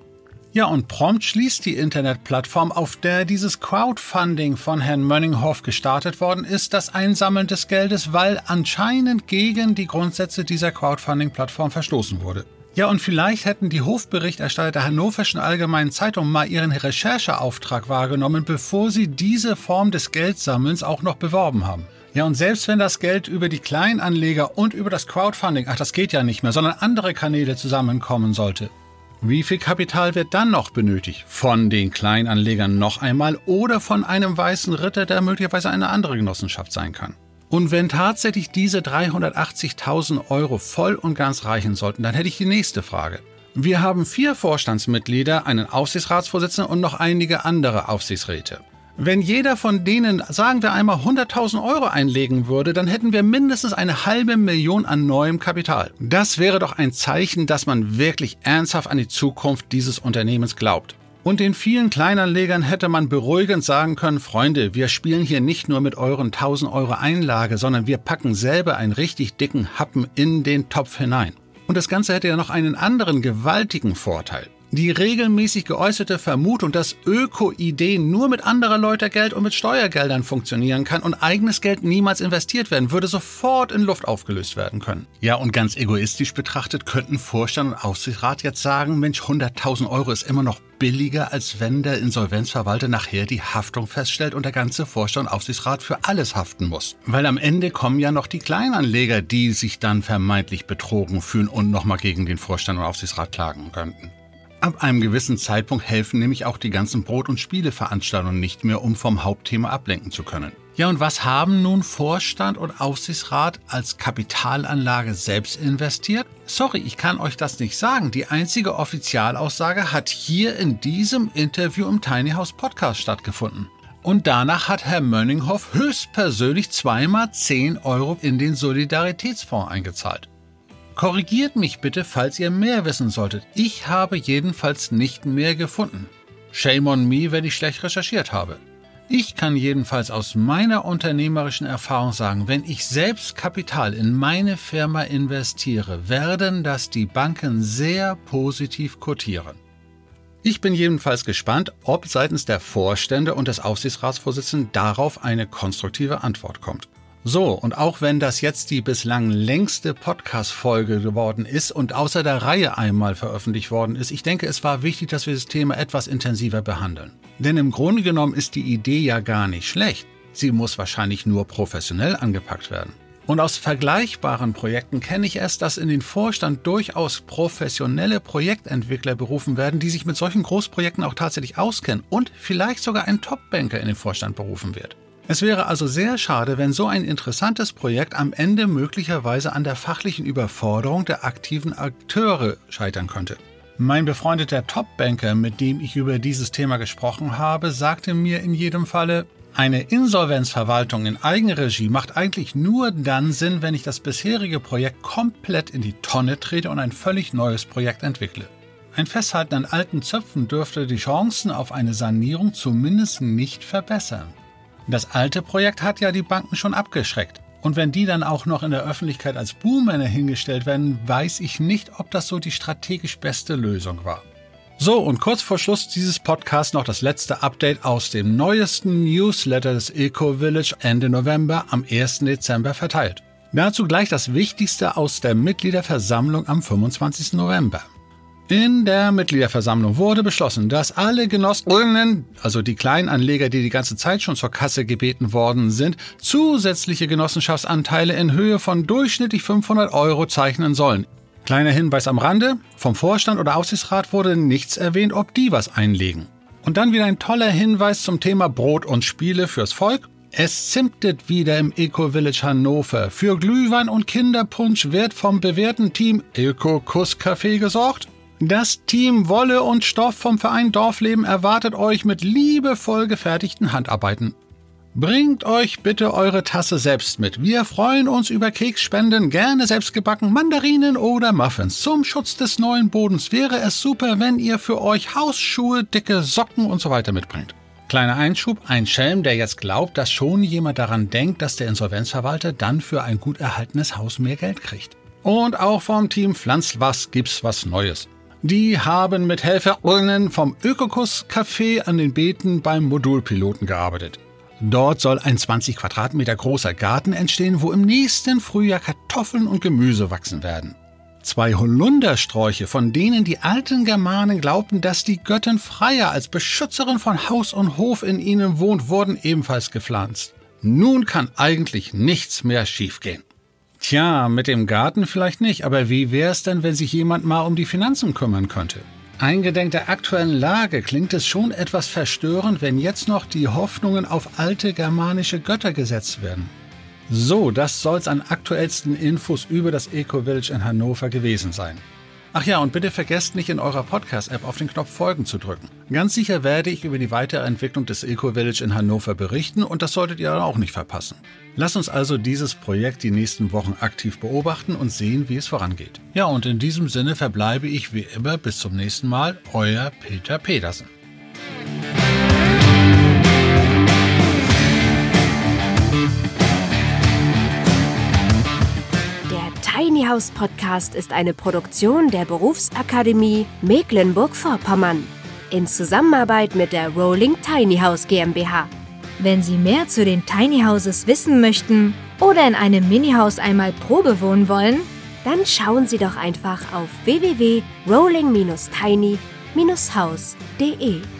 Ja, und prompt schließt die Internetplattform, auf der dieses Crowdfunding von Herrn Mönninghoff gestartet worden ist, das Einsammeln des Geldes, weil anscheinend gegen die Grundsätze dieser Crowdfunding-Plattform verstoßen wurde. Ja, und vielleicht hätten die Hofberichterstatter der Hannoverschen Allgemeinen Zeitung mal ihren Rechercheauftrag wahrgenommen, bevor sie diese Form des Geldsammelns auch noch beworben haben. Ja, und selbst wenn das Geld über die Kleinanleger und über das Crowdfunding, ach, das geht ja nicht mehr, sondern andere Kanäle zusammenkommen sollte, wie viel Kapital wird dann noch benötigt? Von den Kleinanlegern noch einmal oder von einem weißen Ritter, der möglicherweise eine andere Genossenschaft sein kann? Und wenn tatsächlich diese 380.000 Euro voll und ganz reichen sollten, dann hätte ich die nächste Frage. Wir haben vier Vorstandsmitglieder, einen Aufsichtsratsvorsitzenden und noch einige andere Aufsichtsräte. Wenn jeder von denen, sagen wir einmal, 100.000 Euro einlegen würde, dann hätten wir mindestens eine halbe Million an neuem Kapital. Das wäre doch ein Zeichen, dass man wirklich ernsthaft an die Zukunft dieses Unternehmens glaubt. Und den vielen Kleinanlegern hätte man beruhigend sagen können, Freunde, wir spielen hier nicht nur mit euren 1000 Euro Einlage, sondern wir packen selber einen richtig dicken Happen in den Topf hinein. Und das Ganze hätte ja noch einen anderen gewaltigen Vorteil die regelmäßig geäußerte Vermutung, dass Öko-Idee nur mit anderer Leute Geld und mit Steuergeldern funktionieren kann und eigenes Geld niemals investiert werden, würde sofort in Luft aufgelöst werden können. Ja, und ganz egoistisch betrachtet könnten Vorstand und Aufsichtsrat jetzt sagen, Mensch, 100.000 Euro ist immer noch billiger, als wenn der Insolvenzverwalter nachher die Haftung feststellt und der ganze Vorstand und Aufsichtsrat für alles haften muss. Weil am Ende kommen ja noch die Kleinanleger, die sich dann vermeintlich betrogen fühlen und nochmal gegen den Vorstand und Aufsichtsrat klagen könnten. Ab einem gewissen Zeitpunkt helfen nämlich auch die ganzen Brot- und Spieleveranstaltungen nicht mehr, um vom Hauptthema ablenken zu können. Ja, und was haben nun Vorstand und Aufsichtsrat als Kapitalanlage selbst investiert? Sorry, ich kann euch das nicht sagen. Die einzige Offizialaussage hat hier in diesem Interview im Tiny House Podcast stattgefunden. Und danach hat Herr Mönninghoff höchstpersönlich zweimal 10 Euro in den Solidaritätsfonds eingezahlt. Korrigiert mich bitte, falls ihr mehr wissen solltet. Ich habe jedenfalls nicht mehr gefunden. Shame on me, wenn ich schlecht recherchiert habe. Ich kann jedenfalls aus meiner unternehmerischen Erfahrung sagen, wenn ich selbst Kapital in meine Firma investiere, werden das die Banken sehr positiv kotieren. Ich bin jedenfalls gespannt, ob seitens der Vorstände und des Aufsichtsratsvorsitzenden darauf eine konstruktive Antwort kommt. So, und auch wenn das jetzt die bislang längste Podcast-Folge geworden ist und außer der Reihe einmal veröffentlicht worden ist, ich denke, es war wichtig, dass wir das Thema etwas intensiver behandeln. Denn im Grunde genommen ist die Idee ja gar nicht schlecht. Sie muss wahrscheinlich nur professionell angepackt werden. Und aus vergleichbaren Projekten kenne ich es, dass in den Vorstand durchaus professionelle Projektentwickler berufen werden, die sich mit solchen Großprojekten auch tatsächlich auskennen und vielleicht sogar ein Topbanker in den Vorstand berufen wird. Es wäre also sehr schade, wenn so ein interessantes Projekt am Ende möglicherweise an der fachlichen Überforderung der aktiven Akteure scheitern könnte. Mein befreundeter Topbanker, mit dem ich über dieses Thema gesprochen habe, sagte mir in jedem Falle, eine Insolvenzverwaltung in Eigenregie macht eigentlich nur dann Sinn, wenn ich das bisherige Projekt komplett in die Tonne trete und ein völlig neues Projekt entwickle. Ein Festhalten an alten Zöpfen dürfte die Chancen auf eine Sanierung zumindest nicht verbessern. Das alte Projekt hat ja die Banken schon abgeschreckt. Und wenn die dann auch noch in der Öffentlichkeit als Buhmänner hingestellt werden, weiß ich nicht, ob das so die strategisch beste Lösung war. So, und kurz vor Schluss dieses Podcasts noch das letzte Update aus dem neuesten Newsletter des Eco Village Ende November am 1. Dezember verteilt. Dazu gleich das Wichtigste aus der Mitgliederversammlung am 25. November. In der Mitgliederversammlung wurde beschlossen, dass alle Genossinnen, also die Kleinanleger, die die ganze Zeit schon zur Kasse gebeten worden sind, zusätzliche Genossenschaftsanteile in Höhe von durchschnittlich 500 Euro zeichnen sollen. Kleiner Hinweis am Rande, vom Vorstand oder Aufsichtsrat wurde nichts erwähnt, ob die was einlegen. Und dann wieder ein toller Hinweis zum Thema Brot und Spiele fürs Volk. Es zimtet wieder im Eco Village Hannover. Für Glühwein und Kinderpunsch wird vom bewährten Team Eco Kuss Café gesorgt. Das Team Wolle und Stoff vom Verein Dorfleben erwartet euch mit liebevoll gefertigten Handarbeiten. Bringt euch bitte eure Tasse selbst mit. Wir freuen uns über Keksspenden, gerne selbstgebacken Mandarinen oder Muffins. Zum Schutz des neuen Bodens wäre es super, wenn ihr für euch Hausschuhe, dicke Socken und so weiter mitbringt. Kleiner Einschub, ein Schelm, der jetzt glaubt, dass schon jemand daran denkt, dass der Insolvenzverwalter dann für ein gut erhaltenes Haus mehr Geld kriegt. Und auch vom Team Pflanzt was gibt's was Neues. Die haben mit HelferInnen vom Ökokus Café an den Beeten beim Modulpiloten gearbeitet. Dort soll ein 20 Quadratmeter großer Garten entstehen, wo im nächsten Frühjahr Kartoffeln und Gemüse wachsen werden. Zwei Holundersträuche, von denen die alten Germanen glaubten, dass die Göttin Freya als Beschützerin von Haus und Hof in ihnen wohnt, wurden ebenfalls gepflanzt. Nun kann eigentlich nichts mehr schiefgehen. Tja, mit dem Garten vielleicht nicht, aber wie wäre es denn, wenn sich jemand mal um die Finanzen kümmern könnte? Eingedenk der aktuellen Lage klingt es schon etwas verstörend, wenn jetzt noch die Hoffnungen auf alte germanische Götter gesetzt werden. So, das soll's an aktuellsten Infos über das Eco Village in Hannover gewesen sein. Ach ja, und bitte vergesst nicht in eurer Podcast-App auf den Knopf Folgen zu drücken. Ganz sicher werde ich über die weitere Entwicklung des Eco Village in Hannover berichten und das solltet ihr auch nicht verpassen. Lasst uns also dieses Projekt die nächsten Wochen aktiv beobachten und sehen, wie es vorangeht. Ja, und in diesem Sinne verbleibe ich wie immer bis zum nächsten Mal, euer Peter Pedersen. Tiny House Podcast ist eine Produktion der Berufsakademie Mecklenburg-Vorpommern in Zusammenarbeit mit der Rolling Tiny House GmbH. Wenn Sie mehr zu den Tiny Houses wissen möchten oder in einem Mini-Haus einmal Probe wohnen wollen, dann schauen Sie doch einfach auf www.rolling-tiny-house.de.